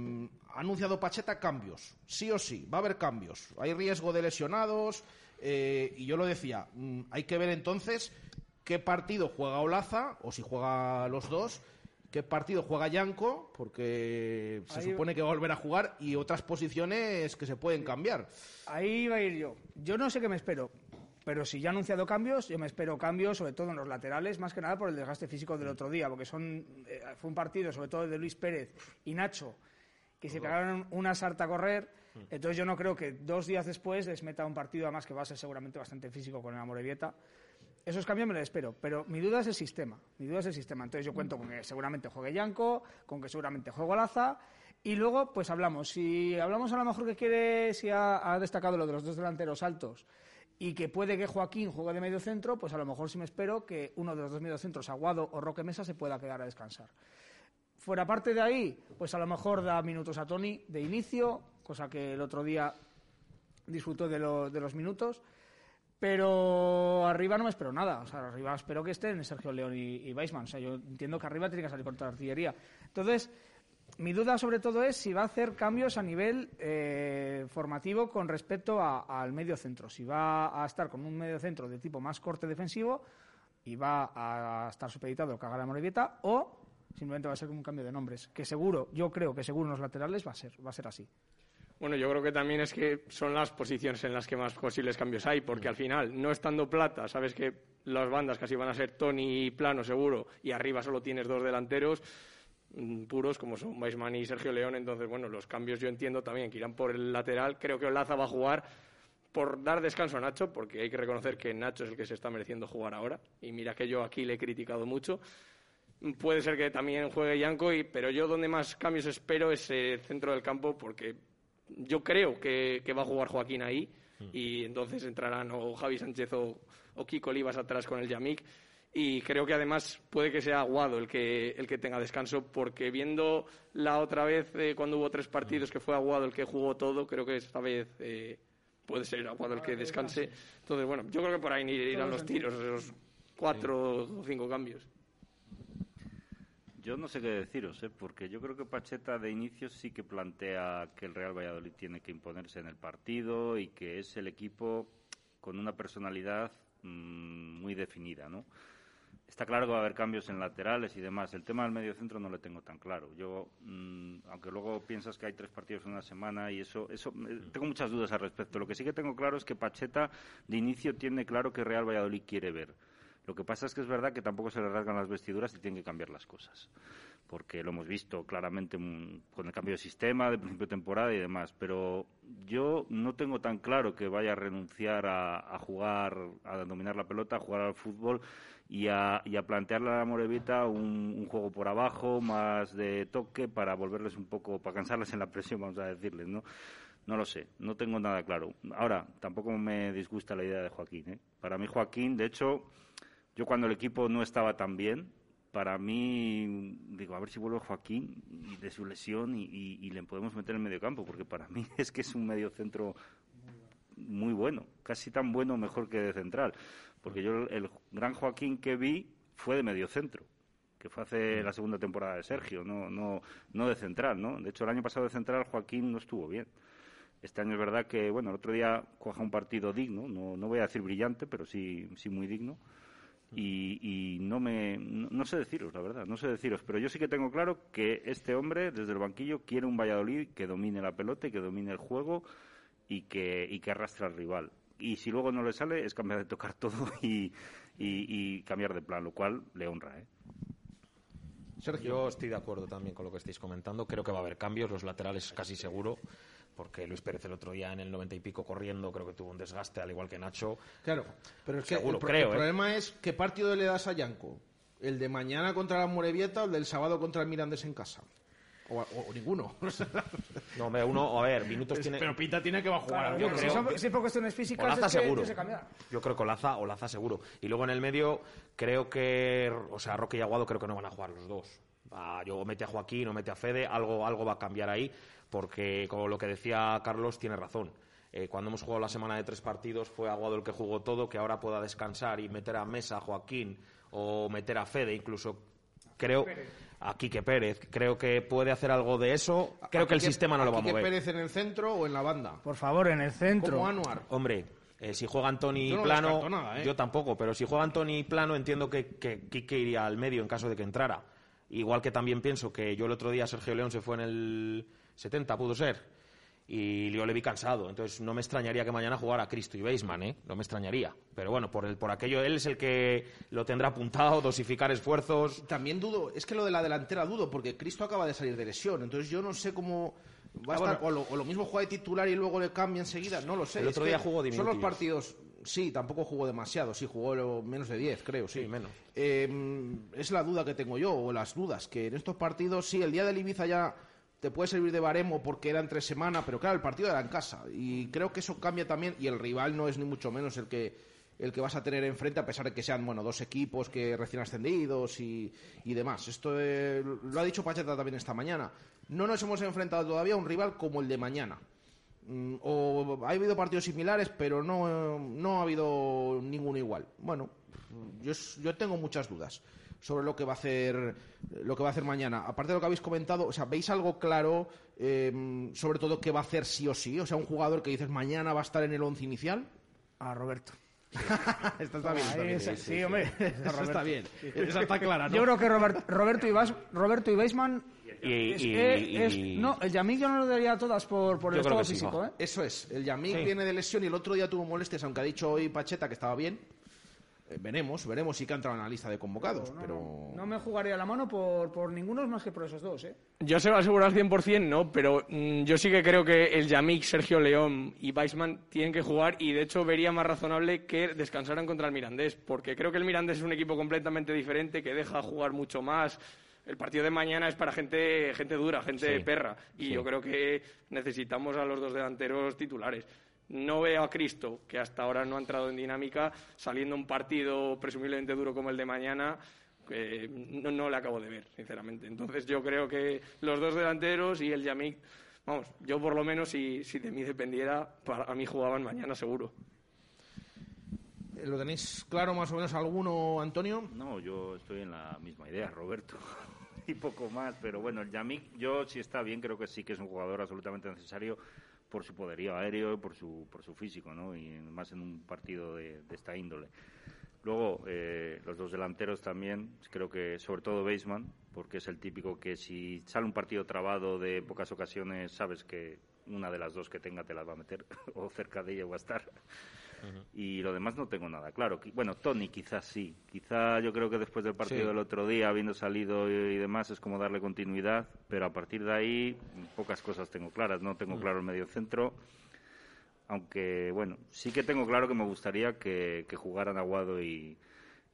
ha anunciado Pacheta cambios. Sí o sí, va a haber cambios. Hay riesgo de lesionados. eh, y yo lo decía, mm, hay que ver entonces qué partido juega Olaza, o si juega los dos. ¿Qué partido juega Yanko? Porque se Ahí- supone que va a volver a jugar y otras posiciones que se pueden cambiar. Ahí iba a ir yo. Yo no sé qué me espero, pero si ya ha anunciado cambios, yo me espero cambios, sobre todo en los laterales, más que nada por el desgaste físico del otro día, porque son eh, fue un partido, sobre todo de Luis Pérez y Nacho, que se pegaron una sarta a correr. Entonces yo no creo que dos días después les meta un partido, además que va a ser seguramente bastante físico con el Amorebieta. Esos cambios me los espero, pero mi duda es el sistema. Mi duda es el sistema. Entonces yo cuento con que seguramente juegue Yanko, con que seguramente juegue Olaza, y luego pues hablamos. Si hablamos a lo mejor que quiere, si ha, destacado lo de los dos delanteros altos y que puede que Joaquín juegue de medio centro, pues a lo mejor sí me espero que uno de los dos mediocentros, Aguado o Roque Mesa, se pueda quedar a descansar. Fuera parte de ahí, pues a lo mejor da minutos a Tony de inicio, cosa que el otro día disfrutó de, de los minutos. Pero arriba no me espero nada. O sea, arriba espero que estén Sergio León y, y. O sea, yo entiendo que arriba tiene que salir contra la artillería. Entonces, mi duda sobre todo es si va a hacer cambios a nivel eh, formativo con respecto al medio centro. Si va a estar con un medio centro de tipo más corte defensivo y va a estar supeditado a que haga la o simplemente va a ser un cambio de nombres. Que seguro, yo creo que seguro en los laterales va a ser, va a ser así. Bueno, yo creo que también es que son las posiciones en las que más posibles cambios hay, porque al final, no estando plata, sabes que las bandas casi van a ser Tony y Plano seguro, y arriba solo tienes dos delanteros mm, puros como son Weisman y Sergio León, entonces bueno, los cambios yo entiendo también que irán por el lateral, creo que Olaza va a jugar por dar descanso a Nacho, porque hay que reconocer que Nacho es el que se está mereciendo jugar ahora, y mira que yo aquí le he criticado mucho. Puede ser que también juegue Yanko, y, pero yo donde más cambios espero es el centro del campo, porque yo creo que, que va a jugar Joaquín ahí. Y entonces entrarán o Javi Sánchez o, o Kiko Olivas atrás con el Yamik. Y creo que además puede que sea Aguado el que, el que tenga descanso porque viendo la otra vez eh, cuando hubo tres partidos que fue Aguado el que jugó todo, creo que esta vez eh, puede ser Aguado el que descanse. Entonces, bueno, yo creo que por ahí irán los tiros, esos cuatro o cinco cambios. Yo no sé qué deciros, ¿eh? porque yo creo que Pacheta de inicio sí que plantea que el Real Valladolid tiene que imponerse en el partido y que es el equipo con una personalidad mm, muy definida, ¿no? Está claro que va a haber cambios en laterales y demás. El tema del mediocentro no lo tengo tan claro. Yo, mm, aunque luego piensas que hay tres partidos en una semana y eso, eso eh, tengo muchas dudas al respecto. Lo que sí que tengo claro es que Pacheta de inicio tiene claro que Real Valladolid quiere ver. Lo que pasa es que es verdad que tampoco se le rasgan las vestiduras y tienen que cambiar las cosas. Porque lo hemos visto claramente con el cambio de sistema, de principio de temporada y demás. Pero yo no tengo tan claro que vaya a renunciar a, a jugar, a dominar la pelota, a jugar al fútbol y a, y a plantearle a la Morevita un, un juego por abajo, más de toque, para volverles un poco, para cansarles en la presión, vamos a decirles, ¿no? No lo sé, no tengo nada claro. Ahora, tampoco me disgusta la idea de Joaquín. ¿eh? Para mí, Joaquín, de hecho, yo cuando el equipo no estaba tan bien, para mí, digo, a ver si vuelve Joaquín y de su lesión y, y- y le podemos meter en medio campo, porque para mí es que es un medio centro muy bueno, casi tan bueno o mejor que de central. Porque yo el, el gran Joaquín que vi fue de medio centro, que fue hace la segunda temporada de Sergio, no, no, no de central, ¿no? De hecho, el año pasado de central Joaquín no estuvo bien. Este año es verdad que, bueno, el otro día cuaja un partido digno, no, no voy a decir brillante, pero sí, sí muy digno. Y, no me no, sé deciros, la verdad, no sé deciros, pero yo sí que tengo claro que este hombre desde el banquillo quiere un Valladolid que domine la pelota y que domine el juego y que, y que arrastre al rival. Y si luego no le sale es cambiar de tocar todo y, y, cambiar de plan, lo cual le honra. ¿eh? Sergio. Yo estoy de acuerdo también con lo que estáis comentando. Creo que va a haber cambios, los laterales casi seguro porque Luis Pérez el otro día en el noventa y pico corriendo creo que tuvo un desgaste al igual que Nacho. Claro, pero es que el, creo, el ¿eh? problema es qué partido le das a Yanko. ¿El de mañana contra la Morevieta o el del sábado contra el Mirandés en casa? O, o- o ninguno. No, hombre, uno, a ver, minutos tiene. Pero Pinta tiene que va a jugar. Claro, yo si, creo son, que- si por cuestiones físicas Olaza es que seguro. Yo creo que Olaza, Olaza seguro. Y luego en el medio, creo que, o sea, Roque y Aguado creo que no van a jugar los dos. Ah, yo mete a Joaquín o mete a Fede, algo, algo va a cambiar ahí, porque como lo que decía Carlos, tiene razón. Eh, cuando hemos jugado la semana de tres partidos fue Aguado el que jugó todo, que ahora pueda descansar y meter a Mesa, a Joaquín o meter a Fede, incluso creo a Quique Pérez. Creo que puede hacer algo de eso. Creo que el Quique- sistema no lo va a Quique mover. Pérez en el centro o en la banda? Por favor, en el centro. Como Anuar. Hombre, eh, si juega Antoni Yo no plano, nada, ¿eh? yo tampoco, pero si juega Antoni plano entiendo que, que Quique iría al medio en caso de que entrara. Igual que también pienso que yo el otro día Sergio León se fue en el 70, pudo ser, y yo le vi cansado. Entonces no me extrañaría que mañana jugara Cristo y Beisman, ¿eh? No me extrañaría. Pero bueno, por, el, por aquello él es el que lo tendrá apuntado, dosificar esfuerzos. También dudo, es que lo de la delantera dudo, porque Cristo acaba de salir de lesión, entonces yo no sé cómo va a Ah, estar, bueno. o, lo, o lo mismo juega de titular y luego le cambia enseguida, no lo sé. El otro día jugó Son los partidos, sí, tampoco jugó demasiado, sí, jugó menos de 10, creo, sí. Sí, menos. Eh, es la duda que tengo yo, o las dudas, que en estos partidos, sí, el día del Ibiza ya te puede servir de baremo porque era entre semana, pero claro, el partido era en casa, y creo que eso cambia también, y el rival no es ni mucho menos el que el que vas a tener enfrente, a pesar de que sean bueno dos equipos que recién ascendidos y, y demás. Esto eh, lo ha dicho Pacheta también esta mañana. No nos hemos enfrentado todavía a un rival como el de mañana. Mm, O ha habido partidos similares, pero no, no ha habido ninguno igual. Bueno, yo, yo tengo muchas dudas sobre lo que va a hacer lo que va a hacer mañana. Aparte de lo que habéis comentado, o sea, ¿veis algo claro eh, sobre todo qué va a hacer sí o sí? O sea, un jugador que dices mañana va a estar en el once inicial. A Roberto. Esta está bien. Ahí sí, hombre. Está bien. Esa está clara, ¿no? Yo creo que Robert- Roberto Roberto y Beisman Y, es, y- eh, es- y- no, el Yamik yo no lo daría a todas por, por el estado físico. ¿eh? Eso es, el Yamik Sí. viene de lesión y el otro día tuvo molestias, aunque ha dicho hoy Pacheta que estaba bien. Eh, veremos, veremos si que ha entrado en la lista de convocados, pero... No me jugaría la mano por, por ninguno más que por esos dos, ¿eh? Yo se lo aseguro al 100%, no, pero mm, yo sí que creo que el Yamik, Sergio León y Weissman tienen que jugar y de hecho vería más razonable que descansaran contra el Mirandés, porque creo que el Mirandés es un equipo completamente diferente que deja jugar mucho más. El partido de mañana es para gente, gente dura, gente Sí, perra, y sí. yo creo que necesitamos a los dos delanteros titulares. No veo a Cristo, que hasta ahora no ha entrado en dinámica, saliendo un partido presumiblemente duro como el de mañana, no, no le acabo de ver, sinceramente. Entonces yo creo que los dos delanteros y el Yamik, vamos, yo por lo menos si, si de mí dependiera, para mí jugaban mañana seguro. Eh, ¿Lo tenéis claro más o menos alguno, Antonio? No, yo estoy en la misma idea, Roberto. y poco más, pero bueno, el Yamik, yo sí está bien, creo que sí que es un jugador absolutamente necesario por su poderío aéreo por su, por su físico, ¿no? Y más en un partido de, de esta índole. Luego, eh, los dos delanteros también, creo que sobre todo Beisman, porque es el típico que si sale un partido trabado de pocas ocasiones, sabes que una de las dos que tenga te las va a meter, o cerca de ella va a estar. Y lo demás no tengo nada claro. Bueno, Tony quizás sí. Quizá yo creo que después del partido Sí. del otro día, habiendo salido y, y demás, es como darle continuidad. Pero a partir de ahí, pocas cosas tengo claras. No tengo claro el medio centro. Aunque, bueno, sí que tengo claro que me gustaría que, que jugaran Aguado y,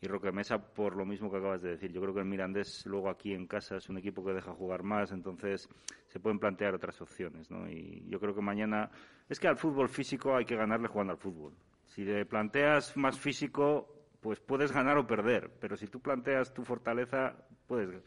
y Roque Mesa por lo mismo que acabas de decir. Yo creo que el Mirandés luego aquí en casa es un equipo que deja jugar más, entonces se pueden plantear otras opciones, ¿no? Y yo creo que mañana es que al fútbol físico hay que ganarle jugando al fútbol. Si le planteas más físico, pues puedes ganar o perder, pero si tú planteas tu fortaleza, puedes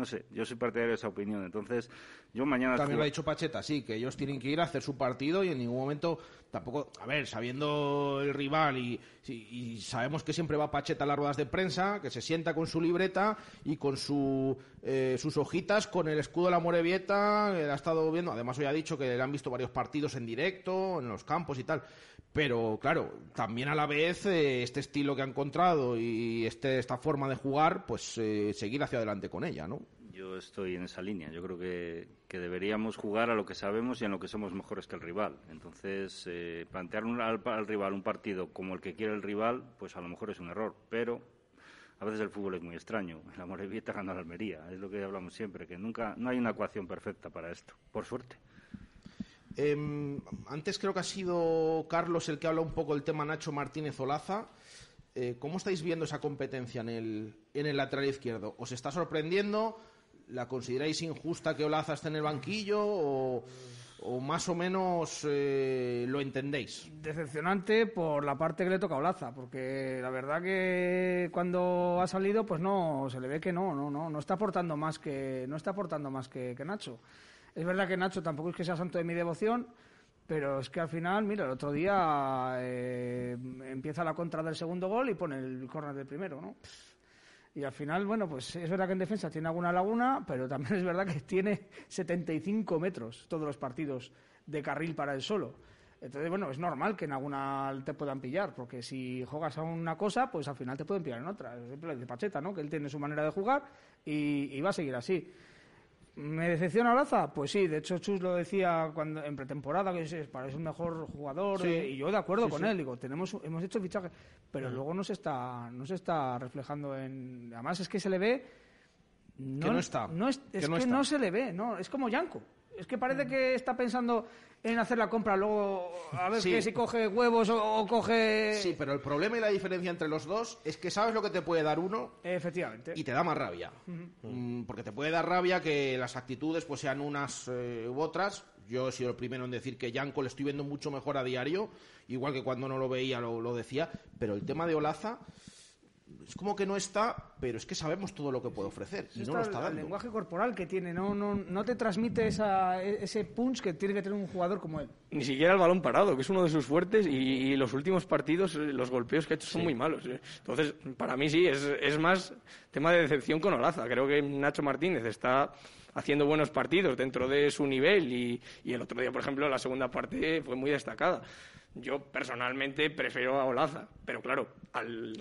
no sé, yo soy partidario de esa opinión. Entonces, yo mañana... También lo ha dicho Pacheta, sí, que ellos tienen que ir a hacer su partido y en ningún momento tampoco, a ver, sabiendo el rival y, y sabemos que siempre va Pacheta a las ruedas de prensa, que se sienta con su libreta y con su, eh, sus hojitas, con el escudo de la Morevieta, él ha estado viendo, además hoy ha dicho que le han visto varios partidos en directo, en los campos y tal. Pero claro, también a la vez eh, este estilo que ha encontrado y este, esta forma de jugar, pues eh, seguir hacia adelante con ella, ¿no? Yo estoy en esa línea. Yo creo que, deberíamos jugar a lo que sabemos y en lo que somos mejores que el rival. Entonces, eh, plantear al, rival un partido como el que quiere el rival, pues a lo mejor es un error. Pero a veces el fútbol es muy extraño. La Morevieta gana la Almería. Es lo que hablamos siempre, que nunca no hay una ecuación perfecta para esto, por suerte. Em, antes creo que ha sido Carlos el que habla un poco del tema Nacho Martínez Olaza. Eh, ¿Cómo estáis viendo esa competencia en el, en el lateral izquierdo? ¿Os está sorprendiendo? ¿La consideráis injusta que Olaza esté en el banquillo o, más o menos eh, lo entendéis? Decepcionante por la parte que le toca a Olaza, porque la verdad que cuando ha salido, pues no, se le ve que no, no, no, no está aportando más que, no está aportando más que Nacho. Es verdad que Nacho tampoco es que sea santo de mi devoción, pero es que al final, mira, el otro día eh, empieza la contra del segundo gol y pone el córner del primero, ¿no? Y al final, bueno, pues es verdad que en defensa tiene alguna laguna, pero también es verdad que tiene 75 metros todos los partidos de carril para él solo. Entonces, bueno, es normal que en alguna te puedan pillar, porque si juegas a una cosa, pues al final te pueden pillar en otra. Es de Pacheta, ¿no? Que él tiene su manera de jugar y va a seguir así. ¿Me decepciona Olaza? Pues sí, de hecho Chus lo decía cuando en pretemporada, que es, parece un mejor jugador, eh, y yo de acuerdo con él, digo, tenemos, hemos hecho fichaje, pero luego no se, está, no se está reflejando en... Además es que se le ve... No, que no está. No es, que, no, se le ve, no, es como Yanko. Es que parece que está pensando en hacer la compra, luego a ver si coge huevos o, coge... Sí, pero el problema y la diferencia entre los dos es que sabes lo que te puede dar uno... Efectivamente. Y te da más rabia. Mm, porque te puede dar rabia que las actitudes pues sean unas eh, u otras. Yo he sido el primero en decir que Yanko le estoy viendo mucho mejor a diario, igual que cuando no lo veía lo, lo decía, pero el tema de Olaza es como que no está, pero es que sabemos todo lo que puede ofrecer y no lo está dando. El lenguaje corporal que tiene no, no, no te transmite esa, ese punch que tiene que tener un jugador como él. Ni siquiera el balón parado, que es uno de sus fuertes, y, los últimos partidos, eh, los golpeos que ha hecho son muy malos. Eh. Entonces, para mí sí, es, es más tema de decepción con Olaza. Creo que Nacho Martínez está haciendo buenos partidos dentro de su nivel y, y el otro día, por ejemplo, la segunda parte fue muy destacada. Yo personalmente prefiero a Olaza, pero claro, al,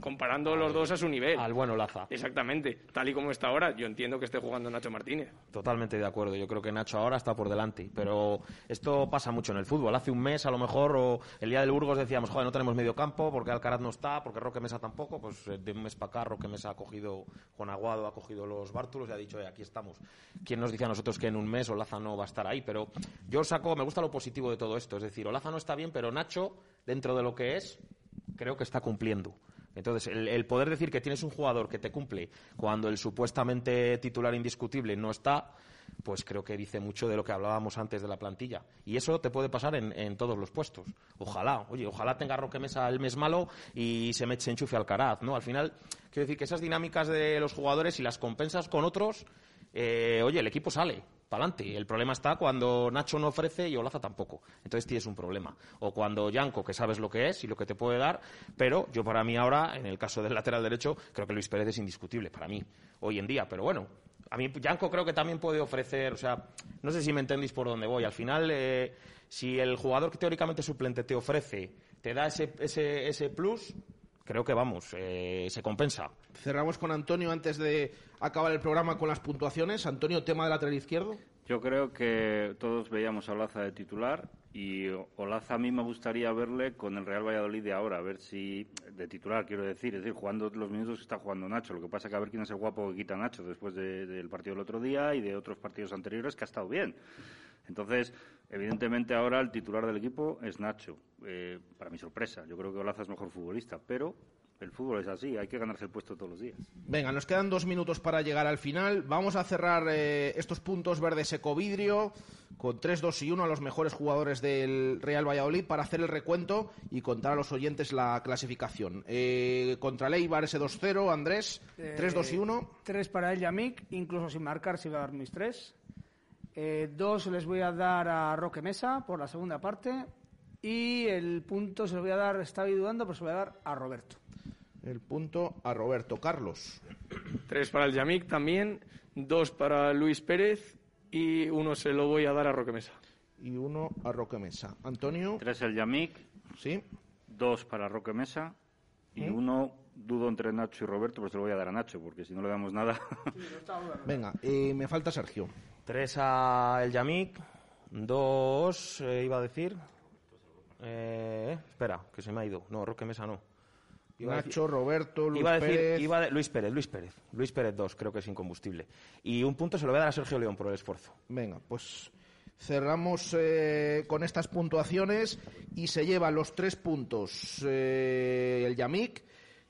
comparando los dos a su nivel. Al buen Olaza. Exactamente. Tal y como está ahora, yo entiendo que esté jugando Nacho Martínez. Totalmente de acuerdo. Yo creo que Nacho ahora está por delante. Pero esto pasa mucho en el fútbol. Hace un mes, a lo mejor, o el día del Burgos decíamos, joder, no tenemos medio campo porque Alcaraz no está, porque Roque Mesa tampoco. Pues eh, de un mes para acá, Roque Mesa ha cogido, Juan Aguado ha cogido los bártulos y ha dicho, aquí estamos. ¿Quién nos dice a nosotros que en un mes Olaza no va a estar ahí? Pero yo saco, me gusta lo positivo de todo esto. Es decir, Olaza no está bien, pero Nacho, dentro de lo que es, creo que está cumpliendo. Entonces, el, poder decir que tienes un jugador que te cumple cuando el supuestamente titular indiscutible no está, pues creo que dice mucho de lo que hablábamos antes de la plantilla. Y eso te puede pasar en, todos los puestos. Ojalá, oye, ojalá tenga Roque Mesa el mes malo y se, me, se enchufe Alcaraz, ¿no? Al final, quiero decir que esas dinámicas de los jugadores, y las compensas con otros, eh, oye, el equipo sale para adelante. El problema está cuando Nacho no ofrece y Olaza tampoco. Entonces tienes un problema. O cuando Yanko, que sabes lo que es y lo que te puede dar, pero yo para mí ahora, en el caso del lateral derecho, creo que Luis Pérez es indiscutible para mí hoy en día. Pero bueno, a mí Yanko creo que también puede ofrecer, o sea, no sé si me entendéis por dónde voy. Al final, eh, si el jugador que teóricamente suplente te ofrece, te da ese, ese, ese plus, creo que vamos, eh, se compensa. Cerramos con Antonio antes de acabar el programa con las puntuaciones. Antonio, tema del lateral izquierdo. Yo creo que todos veíamos a Olaza de titular y Olaza a mí me gustaría verle con el Real Valladolid de ahora, a ver si de titular quiero decir, es decir, jugando los minutos que está jugando Nacho. Lo que pasa es que a ver quién es el guapo que quita Nacho después del partido del otro día y de otros partidos anteriores que ha estado bien. Entonces, evidentemente ahora el titular del equipo es Nacho. Eh, para mi sorpresa, yo creo que Olaza es mejor futbolista, pero El fútbol es así, hay que ganarse el puesto todos los días. Venga, nos quedan dos minutos para llegar al final. Vamos a cerrar eh, estos puntos verdes ecovidrio con 3, 2 y 1 a los mejores jugadores del Real Valladolid para hacer el recuento y contar a los oyentes la clasificación. Eh, contra Leibar ese 2-0, Andrés, 3, 2 y 1. 3 para el Yamik, incluso sin marcar si va a dar mis 3. Eh, dos les voy a dar a Roque Mesa por la segunda parte. Y el punto se lo voy a dar, estaba dudando, pero se lo voy a dar a Roberto. El punto a Roberto Carlos. Tres para el Yamik también, dos para Luis Pérez y uno se lo voy a dar a Roque Mesa. Y uno a Roque Mesa. Antonio. Tres el Yamik. Sí. Dos para Roque Mesa. Y ¿Mm? uno dudo entre Nacho y Roberto, pues se lo voy a dar a Nacho, porque si no le damos nada. Venga, eh, me falta Sergio. Tres a el Yamik, dos, eh, iba a decir. Eh, espera, que se me ha ido. No, Roque Mesa no. Iba decir- Roberto, Luis iba a decir, Pérez. iba de- Luis Pérez, Luis Pérez. Luis Pérez 2, creo que es incombustible. Y un punto se lo voy a dar a Sergio León por el esfuerzo. Venga, pues cerramos eh, con estas puntuaciones y se lleva los tres puntos eh, el Yamik.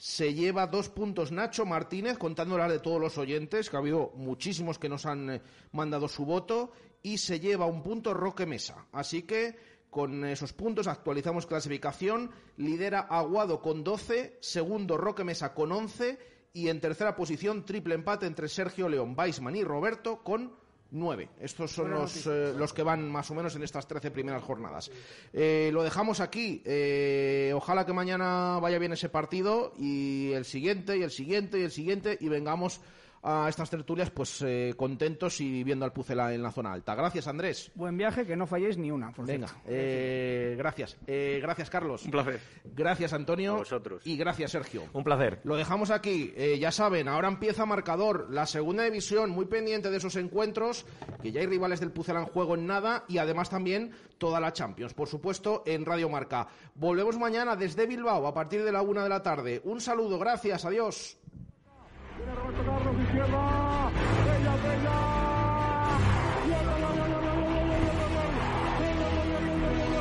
Se lleva dos puntos Nacho Martínez, contándolas de todos los oyentes, que ha habido muchísimos que nos han eh, mandado su voto. Y se lleva un punto Roque Mesa. Así que con esos puntos actualizamos clasificación. Lidera Aguado con 12, segundo Roque Mesa con 11 y en tercera posición triple empate entre Sergio León, Weisman y Roberto con 9. Estos son los, eh, los que van más o menos en estas 13 primeras jornadas. Eh, lo dejamos aquí. Eh, ojalá que mañana vaya bien ese partido y el siguiente y el siguiente y el siguiente y vengamos a estas tertulias pues eh, contentos y viendo al Pucela en la zona alta. Gracias, Andrés. Buen viaje, que no falléis ni una. Por Venga, eh, gracias. Eh, gracias, Carlos. Un placer. Gracias, Antonio. A vosotros. Y gracias, Sergio. Un placer. Lo dejamos aquí. Eh, ya saben, ahora empieza marcador. La segunda división, muy pendiente de esos encuentros, que ya hay rivales del Pucela en juego en nada y además también toda la Champions, por supuesto, en Radio Marca. Volvemos mañana desde Bilbao a partir de la una de la tarde. Un saludo, gracias, adiós. Roberto Carlos, izquierda. Bella, bella.